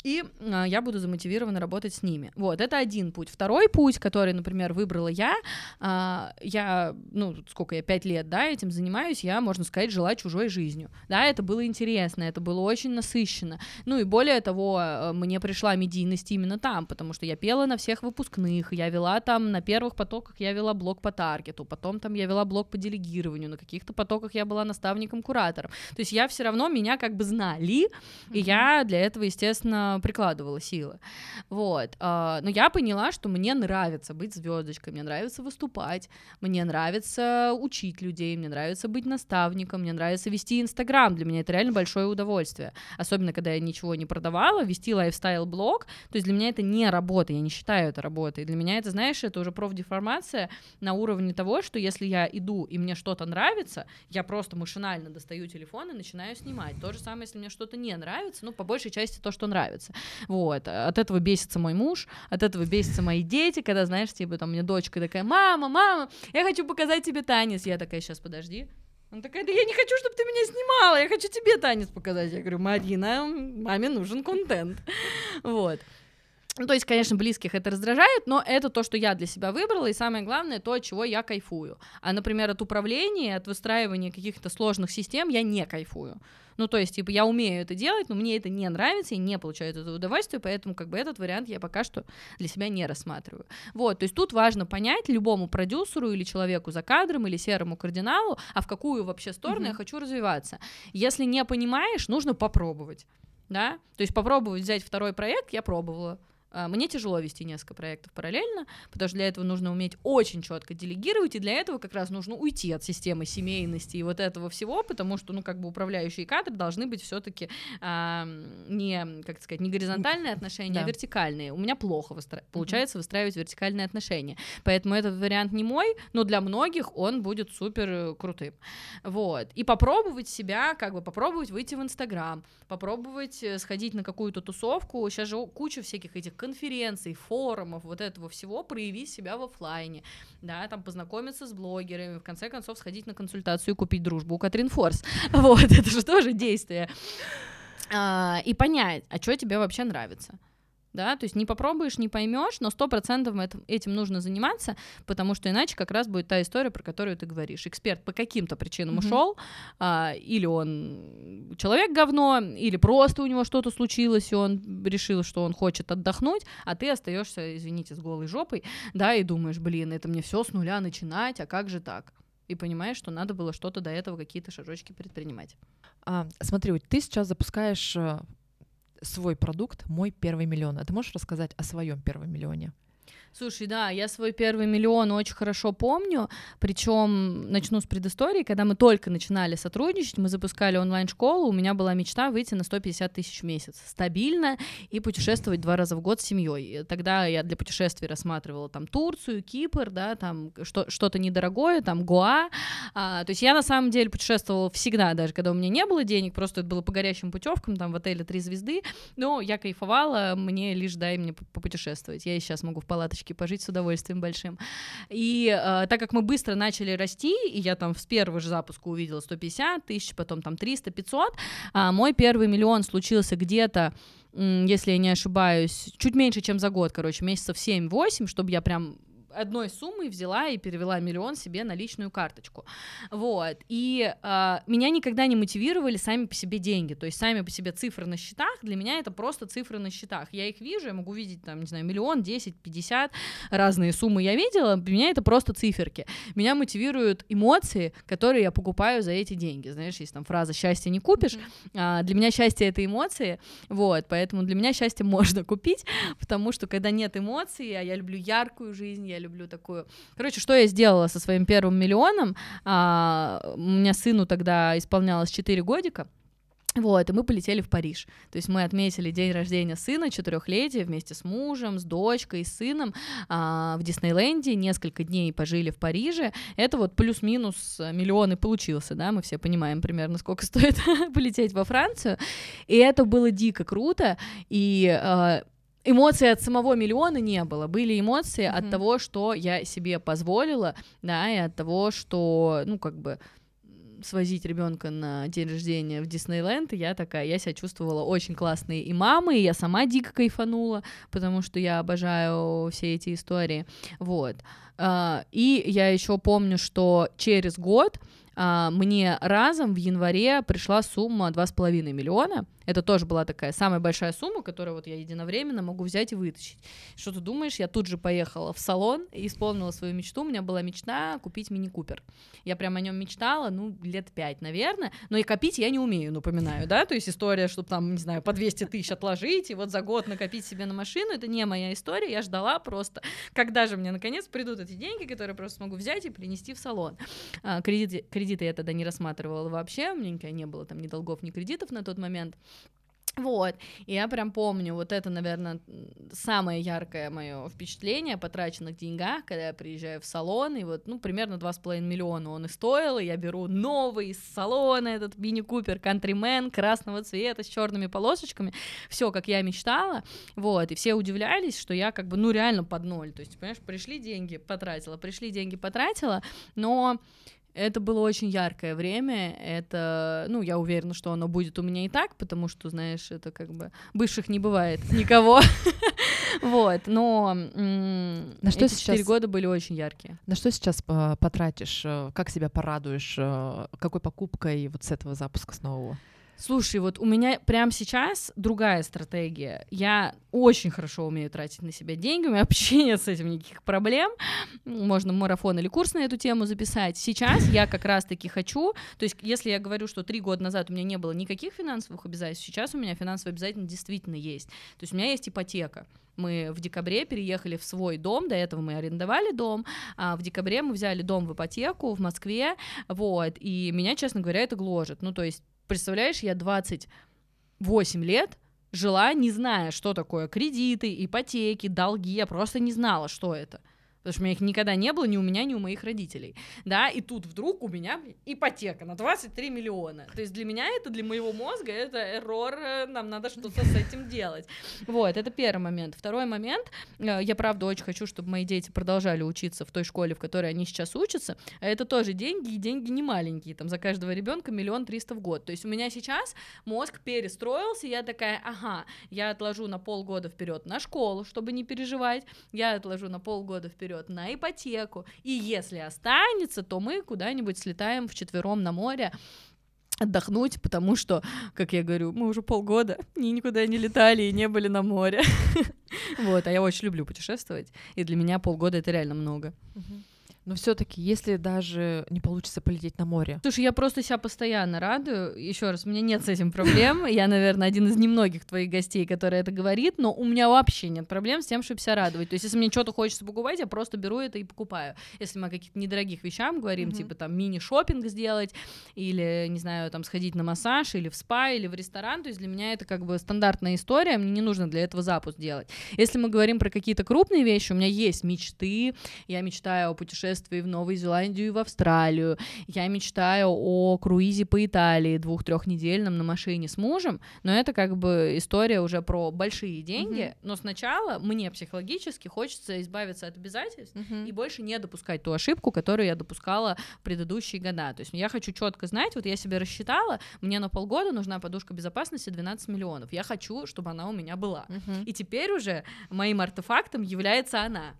и э, я буду замотивирована работать с ними. Вот, это один путь. Второй путь, который, например, выбрала я, э, я, ну, сколько я, пять лет, да, этим занимаюсь, я, можно сказать, жила чужой жизнью. Да, это было интересно, это было очень насыщенно. Ну и более того, э, мне пришла медийность именно там, потому что я пела на всех выпускных, я вела там на первых потоках, я вела блог по таргету, потом там я вела блог по делегированию, на каких-то потоках я была наставником-куратором. То есть я все равно, меня как бы знали, и я для этого, естественно, прикладывала силы. Вот. А, но я поняла, что мне нравится быть звездочкой, мне нравится выступать, мне нравится учить людей, мне нравится быть наставником, мне нравится вести Инстаграм. Для меня это реально большое удовольствие. Особенно, когда я ничего не продавала, вести лайфстайл-блог. То есть для меня это не работа, я не считаю это работой. Для меня это, знаешь, это уже профдеформация на уровне того, что если я иду и мне что-то нравится, я просто машинально достаю телефон и начинаю снимать. То же самое, если мне что-то не нравится, ну, по большей части то, что нравится нравится. Вот. От этого бесится мой муж, от этого бесятся мои дети, когда, знаешь, типа, там, мне дочка такая, мама, мама, я хочу показать тебе танец. Я такая, сейчас, подожди. Она такая, да я не хочу, чтобы ты меня снимала, я хочу тебе танец показать. Я говорю, Марина, маме нужен контент. Вот. Ну, то есть, конечно, близких это раздражает, но это то, что я для себя выбрала, и самое главное, то, от чего я кайфую. А, например, от управления, от выстраивания каких-то сложных систем я не кайфую. Ну, то есть, типа, я умею это делать, но мне это не нравится, и не получаю это удовольствие, поэтому, как бы, этот вариант я пока что для себя не рассматриваю. Вот, то есть тут важно понять любому продюсеру или человеку за кадром, или серому кардиналу, а в какую вообще сторону mm-hmm. я хочу развиваться. Если не понимаешь, нужно попробовать да, то есть попробовать взять второй проект я пробовала, мне тяжело вести несколько проектов параллельно, потому что для этого нужно уметь очень четко делегировать, и для этого как раз нужно уйти от системы семейности и вот этого всего, потому что, ну, как бы управляющие кадры должны быть все-таки а, не, как сказать, не горизонтальные отношения, а да. а вертикальные. У меня плохо выстра... получается выстраивать вертикальные отношения, поэтому этот вариант не мой, но для многих он будет супер крутым. Вот. И попробовать себя, как бы попробовать выйти в Инстаграм, попробовать э, сходить на какую-то тусовку. Сейчас же куча всяких этих конференций, форумов, вот этого всего, проявить себя в офлайне, да, там познакомиться с блогерами, в конце концов сходить на консультацию и купить дружбу у Катрин Форс. Вот, это же тоже действие. А, и понять, а что тебе вообще нравится. Да, то есть не попробуешь, не поймешь, но сто процентов этим нужно заниматься, потому что иначе как раз будет та история, про которую ты говоришь. Эксперт по каким-то причинам mm-hmm. ушел, а, или он человек говно, или просто у него что-то случилось, и он решил, что он хочет отдохнуть, а ты остаешься, извините, с голой жопой, да, и думаешь, блин, это мне все с нуля начинать, а как же так? И понимаешь, что надо было что-то до этого, какие-то шажочки предпринимать. А, смотри, ты сейчас запускаешь э, свой продукт «Мой первый миллион». А ты можешь рассказать о своем первом миллионе? Слушай, да, я свой первый миллион очень хорошо помню, причем начну с предыстории, когда мы только начинали сотрудничать, мы запускали онлайн-школу, у меня была мечта выйти на 150 тысяч в месяц, стабильно, и путешествовать два раза в год с семьей. Тогда я для путешествий рассматривала там Турцию, Кипр, да, там что- что-то недорогое, там Гоа, а, то есть я на самом деле путешествовала всегда, даже когда у меня не было денег, просто это было по горящим путевкам, там в отеле три звезды, но я кайфовала, мне лишь дай мне попутешествовать, я и сейчас могу в палаточке девочки, пожить с удовольствием большим. И э, так как мы быстро начали расти, и я там с первого же запуска увидела 150 тысяч, потом там 300, 500, э, мой первый миллион случился где-то если я не ошибаюсь, чуть меньше, чем за год, короче, месяцев 7-8, чтобы я прям одной суммой взяла и перевела миллион себе на личную карточку. Вот. И э, меня никогда не мотивировали сами по себе деньги. То есть сами по себе цифры на счетах, для меня это просто цифры на счетах. Я их вижу, я могу видеть, там, не знаю, миллион, 10, 50, разные суммы я видела, для меня это просто циферки. Меня мотивируют эмоции, которые я покупаю за эти деньги. Знаешь, есть там фраза «счастье не купишь», а, для меня счастье — это эмоции, вот, поэтому для меня счастье можно купить, потому что когда нет эмоций, а я люблю яркую жизнь, я люблю такую. Короче, что я сделала со своим первым миллионом? А, у меня сыну тогда исполнялось 4 годика. Вот, и мы полетели в Париж. То есть мы отметили день рождения сына, четырехлетия, вместе с мужем, с дочкой, с сыном а, в Диснейленде. Несколько дней пожили в Париже. Это вот плюс-минус миллион и получился, да, мы все понимаем примерно, сколько стоит полететь во Францию. И это было дико круто. И а, эмоций от самого миллиона не было. Были эмоции mm-hmm. от того, что я себе позволила, да, и от того, что, ну, как бы свозить ребенка на день рождения в Диснейленд, и я такая, я себя чувствовала очень классной и мамой, и я сама дико кайфанула, потому что я обожаю все эти истории, вот. А, и я еще помню, что через год а, мне разом в январе пришла сумма 2,5 миллиона. Это тоже была такая самая большая сумма, которую вот я единовременно могу взять и вытащить. Что ты думаешь? Я тут же поехала в салон и исполнила свою мечту. У меня была мечта купить мини-купер. Я прям о нем мечтала, ну, лет пять, наверное. Но и копить я не умею, напоминаю, да? То есть история, чтобы там, не знаю, по 200 тысяч отложить и вот за год накопить себе на машину, это не моя история. Я ждала просто, когда же мне наконец придут эти деньги, которые просто смогу взять и принести в салон. А, кредит, кредиты я тогда не рассматривала вообще, у меня не было там ни долгов, ни кредитов на тот момент. Вот, и я прям помню, вот это, наверное, самое яркое мое впечатление потраченных деньгах, когда я приезжаю в салон, и вот, ну, примерно 2,5 миллиона он и стоил, и я беру новый из салона, этот мини-купер Countryman красного цвета с черными полосочками, все, как я мечтала, вот, и все удивлялись, что я как бы, ну, реально под ноль, то есть, понимаешь, пришли деньги, потратила, пришли деньги, потратила, но это было очень яркое время. Это, ну, я уверена, что оно будет у меня и так, потому что, знаешь, это как бы бывших не бывает никого. Вот, но на что сейчас четыре года были очень яркие. На что сейчас а, потратишь? Э, как себя порадуешь? Э, какой покупкой вот с этого запуска с нового? Слушай, вот у меня прямо сейчас другая стратегия. Я очень хорошо умею тратить на себя деньги, у меня вообще нет с этим никаких проблем. Можно марафон или курс на эту тему записать. Сейчас я как раз-таки хочу, то есть если я говорю, что три года назад у меня не было никаких финансовых обязательств, сейчас у меня финансовые обязательства действительно есть. То есть у меня есть ипотека. Мы в декабре переехали в свой дом, до этого мы арендовали дом, а в декабре мы взяли дом в ипотеку в Москве, вот, и меня, честно говоря, это гложет. Ну, то есть Представляешь, я 28 лет жила, не зная, что такое кредиты, ипотеки, долги, я просто не знала, что это. Потому что у меня их никогда не было ни у меня, ни у моих родителей, да, и тут вдруг у меня ипотека на 23 миллиона, то есть для меня это, для моего мозга, это эррор, э, нам надо что-то с этим делать, вот, это первый момент. Второй момент, э, я правда очень хочу, чтобы мои дети продолжали учиться в той школе, в которой они сейчас учатся, а это тоже деньги, и деньги не маленькие, там за каждого ребенка миллион триста в год, то есть у меня сейчас мозг перестроился, я такая, ага, я отложу на полгода вперед на школу, чтобы не переживать, я отложу на полгода вперед на ипотеку, и если останется, то мы куда-нибудь слетаем вчетвером на море, отдохнуть, потому что, как я говорю, мы уже полгода ни никуда не летали и не были на море. Вот, а я очень люблю путешествовать, и для меня полгода это реально много. Но все-таки, если даже не получится полететь на море. Слушай, я просто себя постоянно радую. Еще раз, у меня нет с этим проблем. Я, наверное, один из немногих твоих гостей, который это говорит, но у меня вообще нет проблем с тем, чтобы себя радовать. То есть, если мне что-то хочется покупать, я просто беру это и покупаю. Если мы о каких-то недорогих вещах говорим, mm-hmm. типа там мини-шопинг сделать, или, не знаю, там сходить на массаж, или в спа, или в ресторан, то есть для меня это как бы стандартная история, мне не нужно для этого запуск делать. Если мы говорим про какие-то крупные вещи, у меня есть мечты, я мечтаю о путешествии путешествий в Новую Зеландию и в Австралию. Я мечтаю о круизе по Италии двух-трехнедельном на машине с мужем, но это как бы история уже про большие деньги. Mm-hmm. Но сначала мне психологически хочется избавиться от обязательств mm-hmm. и больше не допускать ту ошибку, которую я допускала в предыдущие года. То есть я хочу четко знать, вот я себе рассчитала, мне на полгода нужна подушка безопасности 12 миллионов. Я хочу, чтобы она у меня была. Mm-hmm. И теперь уже моим артефактом является она.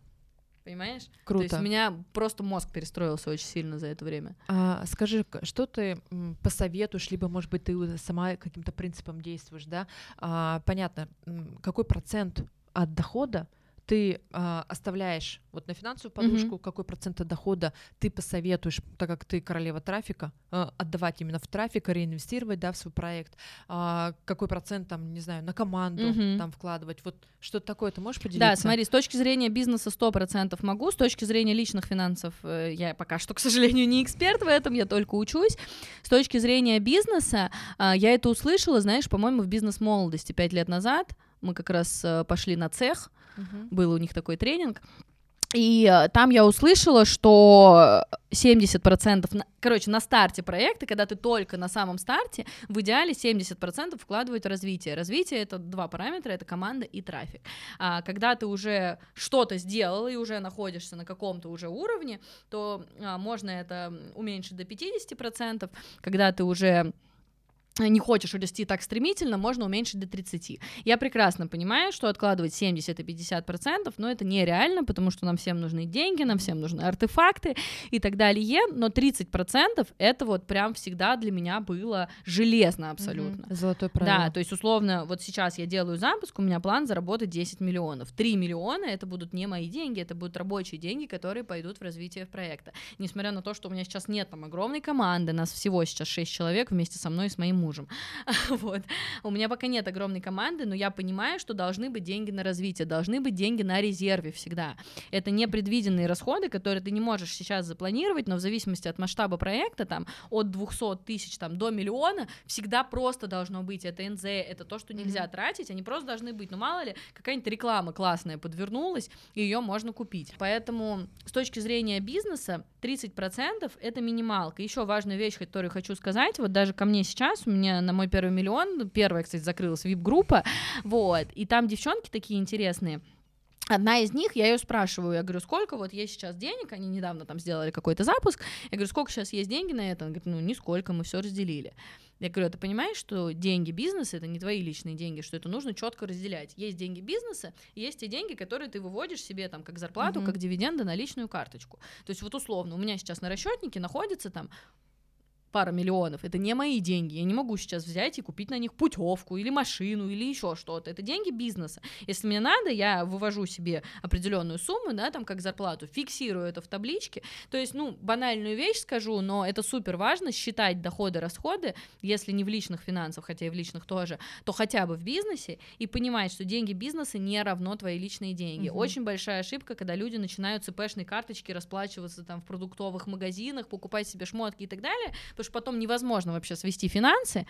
Понимаешь? Круто. То есть у меня просто мозг перестроился очень сильно за это время. А, скажи, что ты посоветуешь, либо, может быть, ты сама каким-то принципом действуешь, да? А, понятно, какой процент от дохода ты э, оставляешь вот на финансовую подушку, mm-hmm. какой процент от дохода ты посоветуешь, так как ты королева трафика, э, отдавать именно в трафик, реинвестировать, да, в свой проект, э, какой процент там, не знаю, на команду mm-hmm. там вкладывать, вот что-то такое ты можешь поделиться? Да, смотри, с точки зрения бизнеса 100% могу, с точки зрения личных финансов э, я пока что, к сожалению, не эксперт в этом, я только учусь, с точки зрения бизнеса э, я это услышала, знаешь, по-моему, в бизнес-молодости 5 лет назад, мы как раз э, пошли на цех, uh-huh. был у них такой тренинг, и э, там я услышала, что 70%, на, короче, на старте проекта, когда ты только на самом старте, в идеале 70% вкладывают в развитие. Развитие — это два параметра, это команда и трафик. А когда ты уже что-то сделал и уже находишься на каком-то уже уровне, то а, можно это уменьшить до 50%, когда ты уже не хочешь расти так стремительно, можно уменьшить до 30. Я прекрасно понимаю, что откладывать 70 и 50 процентов, но это нереально, потому что нам всем нужны деньги, нам всем нужны артефакты и так далее, но 30 процентов это вот прям всегда для меня было железно абсолютно. Mm-hmm. Золотой правило. Да, то есть условно, вот сейчас я делаю запуск, у меня план заработать 10 миллионов. 3 миллиона это будут не мои деньги, это будут рабочие деньги, которые пойдут в развитие проекта. Несмотря на то, что у меня сейчас нет там огромной команды, нас всего сейчас 6 человек вместе со мной и с моим мужем. вот. У меня пока нет огромной команды, но я понимаю, что должны быть деньги на развитие, должны быть деньги на резерве всегда. Это непредвиденные расходы, которые ты не можешь сейчас запланировать, но в зависимости от масштаба проекта, там, от 200 тысяч там, до миллиона, всегда просто должно быть. Это НЗ, это то, что нельзя mm-hmm. тратить, они просто должны быть. Ну, мало ли, какая-нибудь реклама классная подвернулась, и ее можно купить. Поэтому с точки зрения бизнеса 30% это минималка. Еще важная вещь, которую хочу сказать, вот даже ко мне сейчас, у меня на мой первый миллион, первая, кстати, закрылась вип-группа, вот, и там девчонки такие интересные, Одна из них, я ее спрашиваю, я говорю, сколько вот есть сейчас денег, они недавно там сделали какой-то запуск, я говорю, сколько сейчас есть деньги на это? Она говорит, ну, нисколько, мы все разделили. Я говорю, «А ты понимаешь, что деньги бизнеса это не твои личные деньги, что это нужно четко разделять. Есть деньги бизнеса, есть те деньги, которые ты выводишь себе там как зарплату, mm-hmm. как дивиденды на личную карточку. То есть вот условно, у меня сейчас на расчетнике находится там пара миллионов, это не мои деньги, я не могу сейчас взять и купить на них путевку или машину или еще что-то, это деньги бизнеса. Если мне надо, я вывожу себе определенную сумму, да, там как зарплату, фиксирую это в табличке, то есть, ну, банальную вещь скажу, но это супер важно, считать доходы, расходы, если не в личных финансах, хотя и в личных тоже, то хотя бы в бизнесе и понимать, что деньги бизнеса не равно твои личные деньги. Угу. Очень большая ошибка, когда люди начинают цпшные карточки расплачиваться там в продуктовых магазинах, покупать себе шмотки и так далее, потому что потом невозможно вообще свести финансы,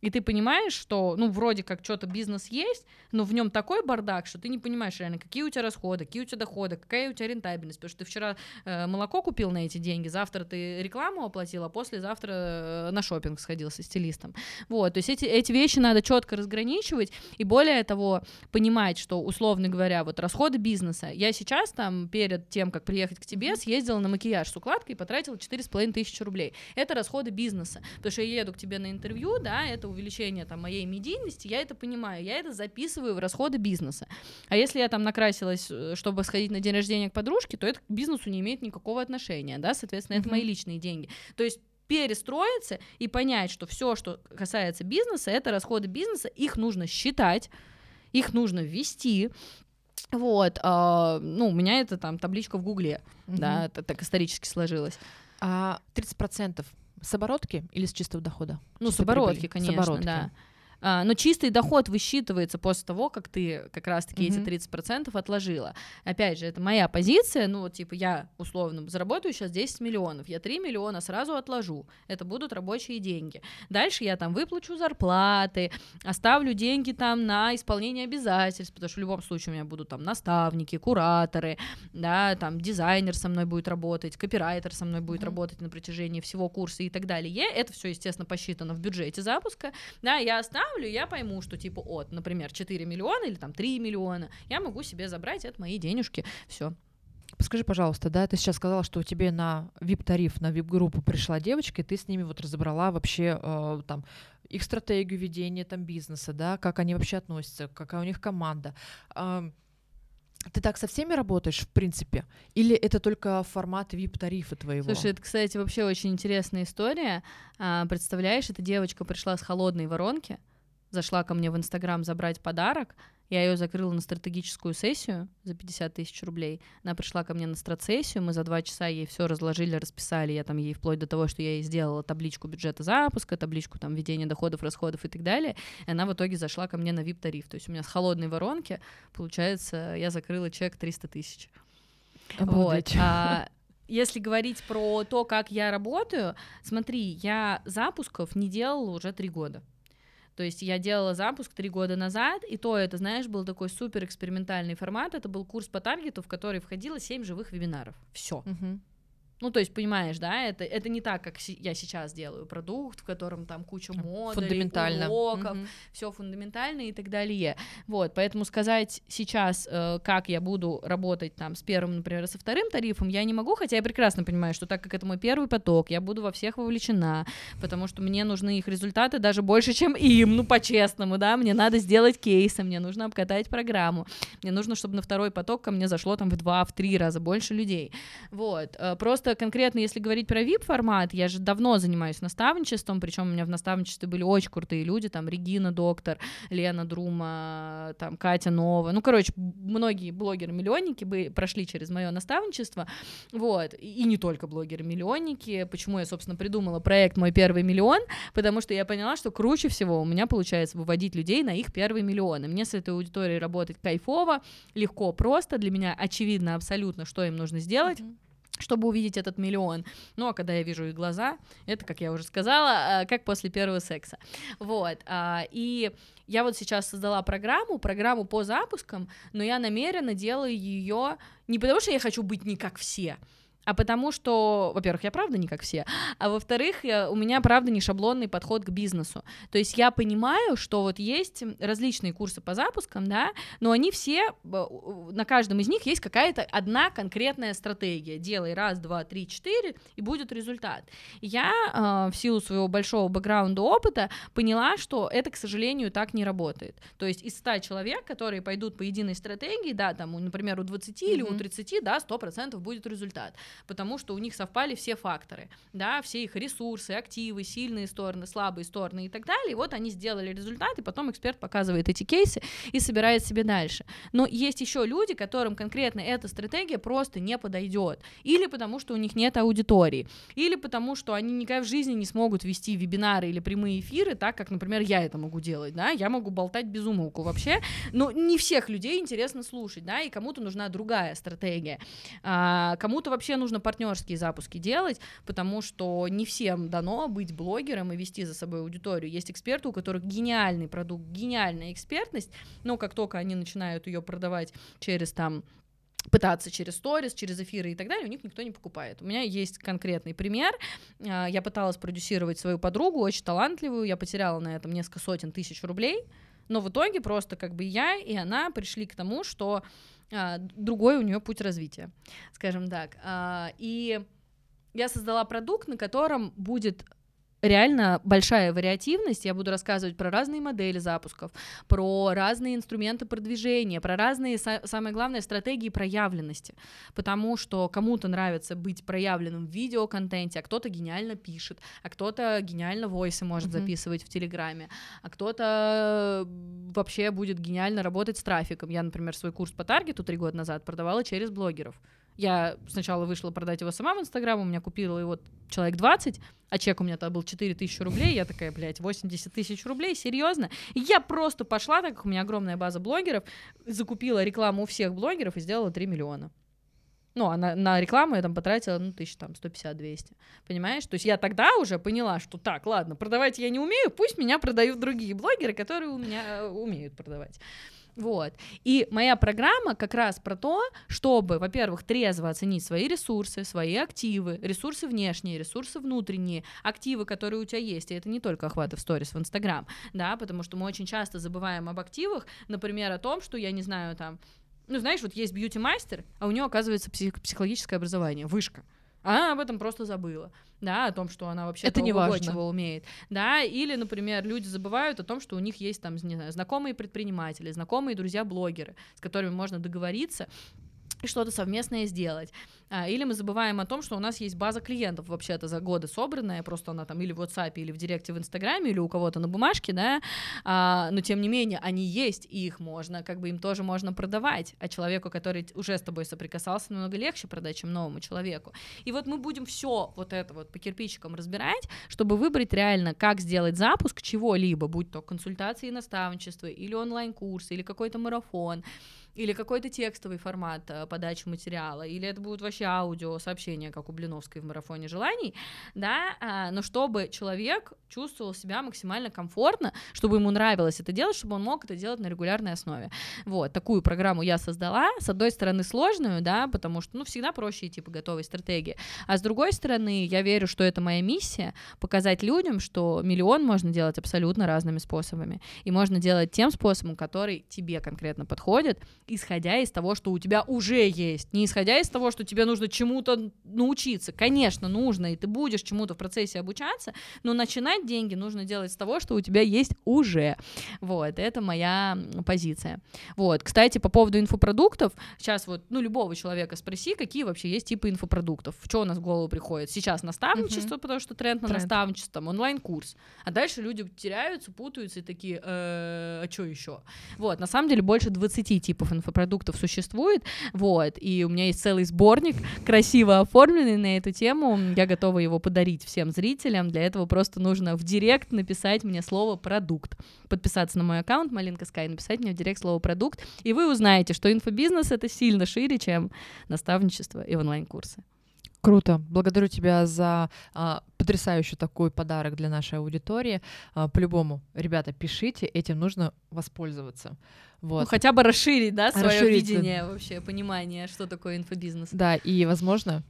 И ты понимаешь, что, ну, вроде как что-то бизнес есть, но в нем такой бардак, что ты не понимаешь реально, какие у тебя расходы, какие у тебя доходы, какая у тебя рентабельность. Потому что ты вчера э, молоко купил на эти деньги, завтра ты рекламу оплатил, а послезавтра э, на шопинг сходил со стилистом. Вот, то есть эти, эти вещи надо четко разграничивать, и более того, понимать, что, условно говоря, вот расходы бизнеса. Я сейчас там перед тем, как приехать к тебе, съездила на макияж с укладкой и потратила 4,5 тысячи рублей. Это расходы бизнеса, потому что я еду к тебе на интервью, да, это увеличение там моей медийности, я это понимаю, я это записываю в расходы бизнеса. А если я там накрасилась, э, чтобы сходить на день рождения к подружке, то это к бизнесу не имеет никакого отношения, да, соответственно, это мои личные деньги. То есть перестроиться и понять, что все, что касается бизнеса, это расходы бизнеса, их нужно считать, их нужно ввести, вот, э, ну, у меня это там табличка в Гугле, mm да, это так исторически сложилось. А 30% с оборотки или с чистого дохода? Ну, с оборотки, прибыли? конечно, с оборотки. да. А, но чистый доход высчитывается после того, как ты как раз-таки mm-hmm. эти 30% отложила. Опять же, это моя позиция, ну, типа, я условно заработаю сейчас 10 миллионов, я 3 миллиона сразу отложу, это будут рабочие деньги. Дальше я там выплачу зарплаты, оставлю деньги там на исполнение обязательств, потому что в любом случае у меня будут там наставники, кураторы, да, там дизайнер со мной будет работать, копирайтер со мной будет mm-hmm. работать на протяжении всего курса и так далее. Это все, естественно, посчитано в бюджете запуска, да, я оставлю поставлю, я пойму, что типа от, например, 4 миллиона или там 3 миллиона, я могу себе забрать, это мои денежки, все. Скажи, пожалуйста, да, ты сейчас сказала, что у тебя на VIP-тариф, на VIP-группу пришла девочка, и ты с ними вот разобрала вообще э, там их стратегию ведения там бизнеса, да, как они вообще относятся, какая у них команда. Э, ты так со всеми работаешь, в принципе? Или это только формат VIP-тарифа твоего? Слушай, это, кстати, вообще очень интересная история. А, представляешь, эта девочка пришла с холодной воронки, зашла ко мне в Инстаграм забрать подарок, я ее закрыла на стратегическую сессию за 50 тысяч рублей. Она пришла ко мне на стратсессию, мы за два часа ей все разложили, расписали. Я там ей вплоть до того, что я ей сделала табличку бюджета запуска, табличку там ведения доходов, расходов и так далее. И она в итоге зашла ко мне на VIP-тариф. То есть у меня с холодной воронки, получается, я закрыла чек 300 тысяч. Вот. А, если говорить про то, как я работаю, смотри, я запусков не делала уже три года. То есть я делала запуск три года назад, и то это, знаешь, был такой супер экспериментальный формат. Это был курс по таргету, в который входило семь живых вебинаров. Все. Uh-huh. Ну, то есть, понимаешь, да, это, это не так, как я сейчас делаю продукт, в котором там куча модулей, фундаментально. уроков, mm-hmm. все фундаментально и так далее. Вот, поэтому сказать сейчас, э, как я буду работать там с первым, например, со вторым тарифом, я не могу, хотя я прекрасно понимаю, что так как это мой первый поток, я буду во всех вовлечена, потому что мне нужны их результаты даже больше, чем им, ну, по-честному, да, мне надо сделать кейсы, мне нужно обкатать программу, мне нужно, чтобы на второй поток ко мне зашло там в два, в три раза больше людей. Вот, э, просто просто конкретно, если говорить про VIP-формат, я же давно занимаюсь наставничеством, причем у меня в наставничестве были очень крутые люди, там Регина Доктор, Лена Друма, там Катя Нова, ну, короче, многие блогеры-миллионники бы прошли через мое наставничество, вот, и не только блогеры-миллионники, почему я, собственно, придумала проект «Мой первый миллион», потому что я поняла, что круче всего у меня получается выводить людей на их первый миллион, и мне с этой аудиторией работать кайфово, легко, просто, для меня очевидно абсолютно, что им нужно сделать, mm-hmm чтобы увидеть этот миллион. Ну, а когда я вижу их глаза, это, как я уже сказала, а, как после первого секса. Вот. А, и я вот сейчас создала программу, программу по запускам, но я намеренно делаю ее не потому, что я хочу быть не как все, а потому что, во-первых, я правда не как все, а во-вторых, у меня правда не шаблонный подход к бизнесу. То есть я понимаю, что вот есть различные курсы по запускам, да, но они все, на каждом из них есть какая-то одна конкретная стратегия. Делай раз, два, три, четыре, и будет результат. Я э, в силу своего большого бэкграунда опыта поняла, что это, к сожалению, так не работает. То есть из 100 человек, которые пойдут по единой стратегии, да, там, например, у 20 mm-hmm. или у 30, да, 100% будет результат потому что у них совпали все факторы, да, все их ресурсы, активы, сильные стороны, слабые стороны и так далее. И вот они сделали результат, и потом эксперт показывает эти кейсы и собирает себе дальше. Но есть еще люди, которым конкретно эта стратегия просто не подойдет. Или потому, что у них нет аудитории, или потому, что они никогда в жизни не смогут вести вебинары или прямые эфиры так, как, например, я это могу делать, да, я могу болтать без умолку вообще, но не всех людей интересно слушать, да, и кому-то нужна другая стратегия, а, кому-то вообще нужно нужно партнерские запуски делать, потому что не всем дано быть блогером и вести за собой аудиторию. Есть эксперты, у которых гениальный продукт, гениальная экспертность, но как только они начинают ее продавать через там пытаться через сторис, через эфиры и так далее, у них никто не покупает. У меня есть конкретный пример. А, я пыталась продюсировать свою подругу, очень талантливую, я потеряла на этом несколько сотен тысяч рублей, но в итоге просто как бы я и она пришли к тому, что другой у нее путь развития, скажем так. А, и я создала продукт, на котором будет реально большая вариативность. Я буду рассказывать про разные модели запусков, про разные инструменты продвижения, про разные, самое главное, стратегии проявленности. Потому что кому-то нравится быть проявленным в видеоконтенте, а кто-то гениально пишет, а кто-то гениально войсы может mm-hmm. записывать в Телеграме, а кто-то вообще будет гениально работать с трафиком. Я, например, свой курс по таргету три года назад продавала через блогеров. Я сначала вышла продать его сама в Инстаграм, у меня купила его человек 20, а чек у меня тогда был 4 тысячи рублей, я такая, блядь, 80 тысяч рублей, серьезно? И я просто пошла, так как у меня огромная база блогеров, закупила рекламу у всех блогеров и сделала 3 миллиона. Ну, а на, на рекламу я там потратила, ну, тысяч там 150-200. Понимаешь? То есть я тогда уже поняла, что так, ладно, продавать я не умею, пусть меня продают другие блогеры, которые у меня э, умеют продавать. Вот. И моя программа как раз про то, чтобы, во-первых, трезво оценить свои ресурсы, свои активы, ресурсы внешние, ресурсы внутренние, активы, которые у тебя есть. И это не только охваты в сторис в Инстаграм, да, потому что мы очень часто забываем об активах, например, о том, что, я не знаю, там, ну, знаешь, вот есть бьюти-мастер, а у него, оказывается, псих- психологическое образование, вышка. Она об этом просто забыла да, о том, что она вообще это не важно. чего умеет, да, или, например, люди забывают о том, что у них есть там, не знаю, знакомые предприниматели, знакомые друзья-блогеры, с которыми можно договориться и что-то совместное сделать. А, или мы забываем о том, что у нас есть база клиентов вообще-то за годы собранная, просто она там или в WhatsApp, или в Директе в Инстаграме, или у кого-то на бумажке, да, а, но тем не менее они есть, и их можно, как бы им тоже можно продавать, а человеку, который уже с тобой соприкасался, намного легче продать, чем новому человеку. И вот мы будем все вот это вот по кирпичикам разбирать, чтобы выбрать реально, как сделать запуск чего-либо, будь то консультации и наставничество, или онлайн-курсы, или какой-то марафон, или какой-то текстовый формат э, подачи материала, или это будут вообще аудио сообщения, как у Блиновской в марафоне желаний, да, а, но чтобы человек чувствовал себя максимально комфортно, чтобы ему нравилось это делать, чтобы он мог это делать на регулярной основе. Вот, такую программу я создала, с одной стороны сложную, да, потому что, ну, всегда проще идти по готовой стратегии, а с другой стороны, я верю, что это моя миссия, показать людям, что миллион можно делать абсолютно разными способами, и можно делать тем способом, который тебе конкретно подходит, исходя из того, что у тебя уже есть, не исходя из того, что тебе нужно чему-то научиться. Конечно, нужно, и ты будешь чему-то в процессе обучаться, но начинать деньги нужно делать с того, что у тебя есть уже. Вот, это моя позиция. Вот, кстати, по поводу инфопродуктов, сейчас вот, ну, любого человека спроси, какие вообще есть типы инфопродуктов, что у нас в голову приходит. Сейчас наставничество, uh-huh. потому что тренд на тренд. наставничество, онлайн-курс, а дальше люди теряются, путаются и такие, э, а что еще? Вот, на самом деле больше 20 типов инфопродуктов существует, вот, и у меня есть целый сборник, красиво оформленный на эту тему, я готова его подарить всем зрителям, для этого просто нужно в директ написать мне слово «продукт», подписаться на мой аккаунт Малинка Скай, написать мне в директ слово «продукт», и вы узнаете, что инфобизнес — это сильно шире, чем наставничество и онлайн-курсы. Круто. Благодарю тебя за а, потрясающий такой подарок для нашей аудитории. А, по-любому, ребята, пишите, этим нужно воспользоваться. Вот. Ну, хотя бы расширить, да, свое расширить, видение вообще, понимание, что такое инфобизнес. Да, и, возможно,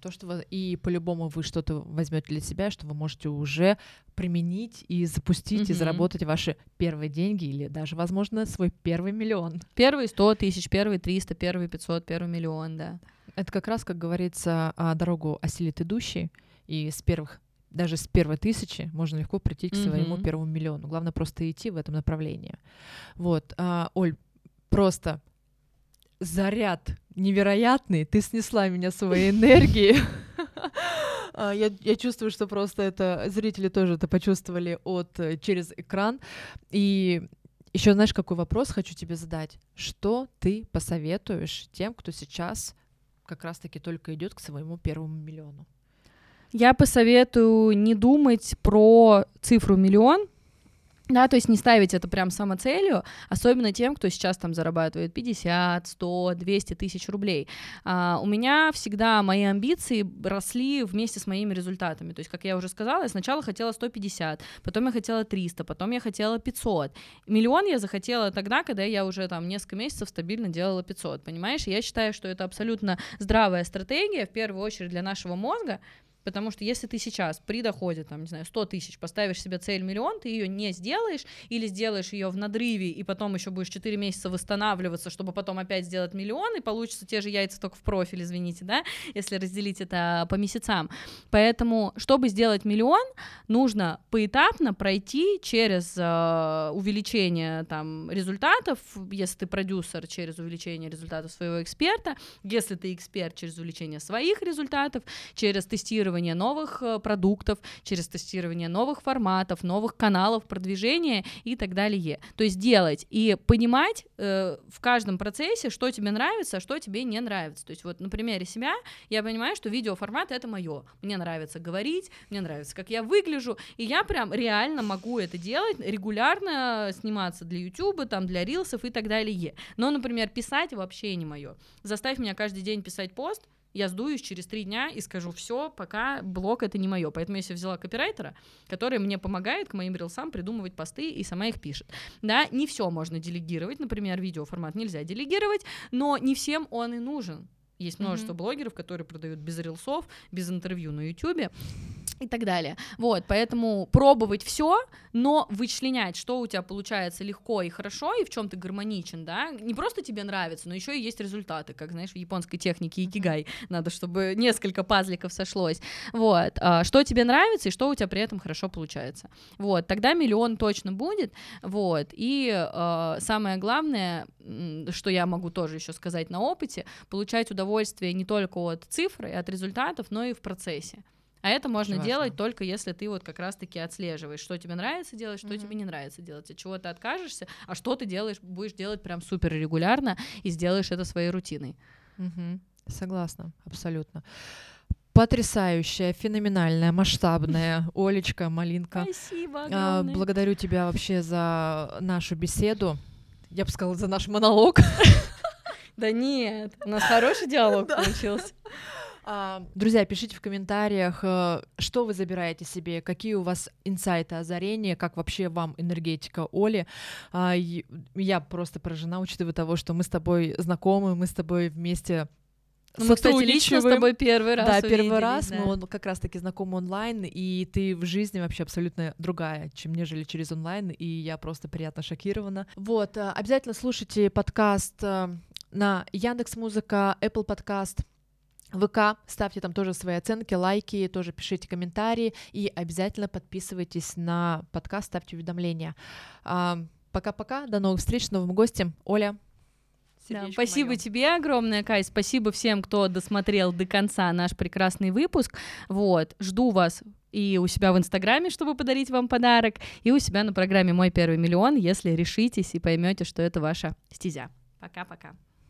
то, что вы, и по-любому вы что-то возьмете для себя, что вы можете уже применить и запустить, mm-hmm. и заработать ваши первые деньги или даже, возможно, свой первый миллион. Первый 100 тысяч, первый 300, первый 500, первый миллион, да. Это как раз, как говорится, а, дорогу осилит идущий, и с первых даже с первой тысячи можно легко прийти к своему mm-hmm. первому миллиону. Главное просто идти в этом направлении. Вот, а, Оль, просто заряд невероятный. Ты снесла меня своей энергией. А, я, я чувствую, что просто это зрители тоже это почувствовали от э, через экран. И еще знаешь, какой вопрос хочу тебе задать? Что ты посоветуешь тем, кто сейчас как раз-таки только идет к своему первому миллиону? Я посоветую не думать про цифру миллион, Да, то есть не ставить это прям самоцелью, особенно тем, кто сейчас там зарабатывает 50, 100, 200 тысяч рублей. А, у меня всегда мои амбиции росли вместе с моими результатами. То есть, как я уже сказала, я сначала хотела 150, потом я хотела 300, потом я хотела 500. Миллион я захотела тогда, когда я уже там несколько месяцев стабильно делала 500, понимаешь? Я считаю, что это абсолютно здравая стратегия, в первую очередь для нашего мозга, Потому что если ты сейчас при доходе, там, не знаю, 100 тысяч поставишь себе цель миллион, ты ее не сделаешь, или сделаешь ее в надрыве, и потом еще будешь 4 месяца восстанавливаться, чтобы потом опять сделать миллион, и получится те же яйца только в профиль, извините, да, если разделить это по месяцам. Поэтому, чтобы сделать миллион, нужно поэтапно пройти через э, увеличение там результатов, если ты продюсер, через увеличение результатов своего эксперта, если ты эксперт, через увеличение своих результатов, через тестирование тестирование новых э, продуктов, через тестирование новых форматов, новых каналов продвижения и так далее. То есть делать и понимать э, в каждом процессе, что тебе нравится, а что тебе не нравится. То есть вот на примере себя я понимаю, что видеоформат это мое. Мне нравится говорить, мне нравится, как я выгляжу, и я прям реально могу это делать, регулярно сниматься для YouTube, там, для рилсов и так далее. Но, например, писать вообще не мое. Заставь меня каждый день писать пост, я сдуюсь через три дня и скажу, все, пока блог это не мое. Поэтому я себе взяла копирайтера, который мне помогает к моим рилсам придумывать посты и сама их пишет. Да, не все можно делегировать, например, видеоформат нельзя делегировать, но не всем он и нужен. Есть множество mm-hmm. блогеров, которые продают без рилсов, без интервью на YouTube и так далее. Вот, поэтому пробовать все, но вычленять, что у тебя получается легко и хорошо, и в чем ты гармоничен, да, не просто тебе нравится, но еще и есть результаты, как, знаешь, в японской технике икигай, надо, чтобы несколько пазликов сошлось, вот, а, что тебе нравится и что у тебя при этом хорошо получается, вот, тогда миллион точно будет, вот, и э, самое главное, что я могу тоже еще сказать на опыте, получать удовольствие не только от цифр и от результатов, но и в процессе. А это можно Очень делать важно. только если ты вот как раз-таки отслеживаешь, что тебе нравится делать, что mm-hmm. тебе не нравится делать, от чего ты откажешься, а что ты делаешь, будешь делать прям супер регулярно и сделаешь это своей рутиной. Mm-hmm. Согласна, абсолютно. Потрясающая, феноменальная, масштабная Олечка Малинка. Спасибо. А, огромное. благодарю тебя вообще за нашу беседу. Я бы сказала, за наш монолог. Да нет, у нас хороший диалог получился. А, друзья, пишите в комментариях, э, что вы забираете себе, какие у вас инсайты, озарения, как вообще вам энергетика Оли. А, я просто поражена, учитывая того, что мы с тобой знакомы, мы с тобой вместе ну, мы, кстати, лично с тобой первый раз Да, первый раз, да. мы как раз-таки знакомы онлайн, и ты в жизни вообще абсолютно другая, чем нежели через онлайн, и я просто приятно шокирована. Вот, э, обязательно слушайте подкаст э, на Яндекс Музыка, Apple Podcast, ВК, ставьте там тоже свои оценки, лайки, тоже пишите комментарии и обязательно подписывайтесь на подкаст, ставьте уведомления. Пока-пока, до новых встреч с новым гостем. Оля. Да, спасибо моё. тебе огромное, Кай. Спасибо всем, кто досмотрел до конца наш прекрасный выпуск. Вот, жду вас и у себя в Инстаграме, чтобы подарить вам подарок, и у себя на программе «Мой первый миллион», если решитесь и поймете, что это ваша стезя. Пока-пока.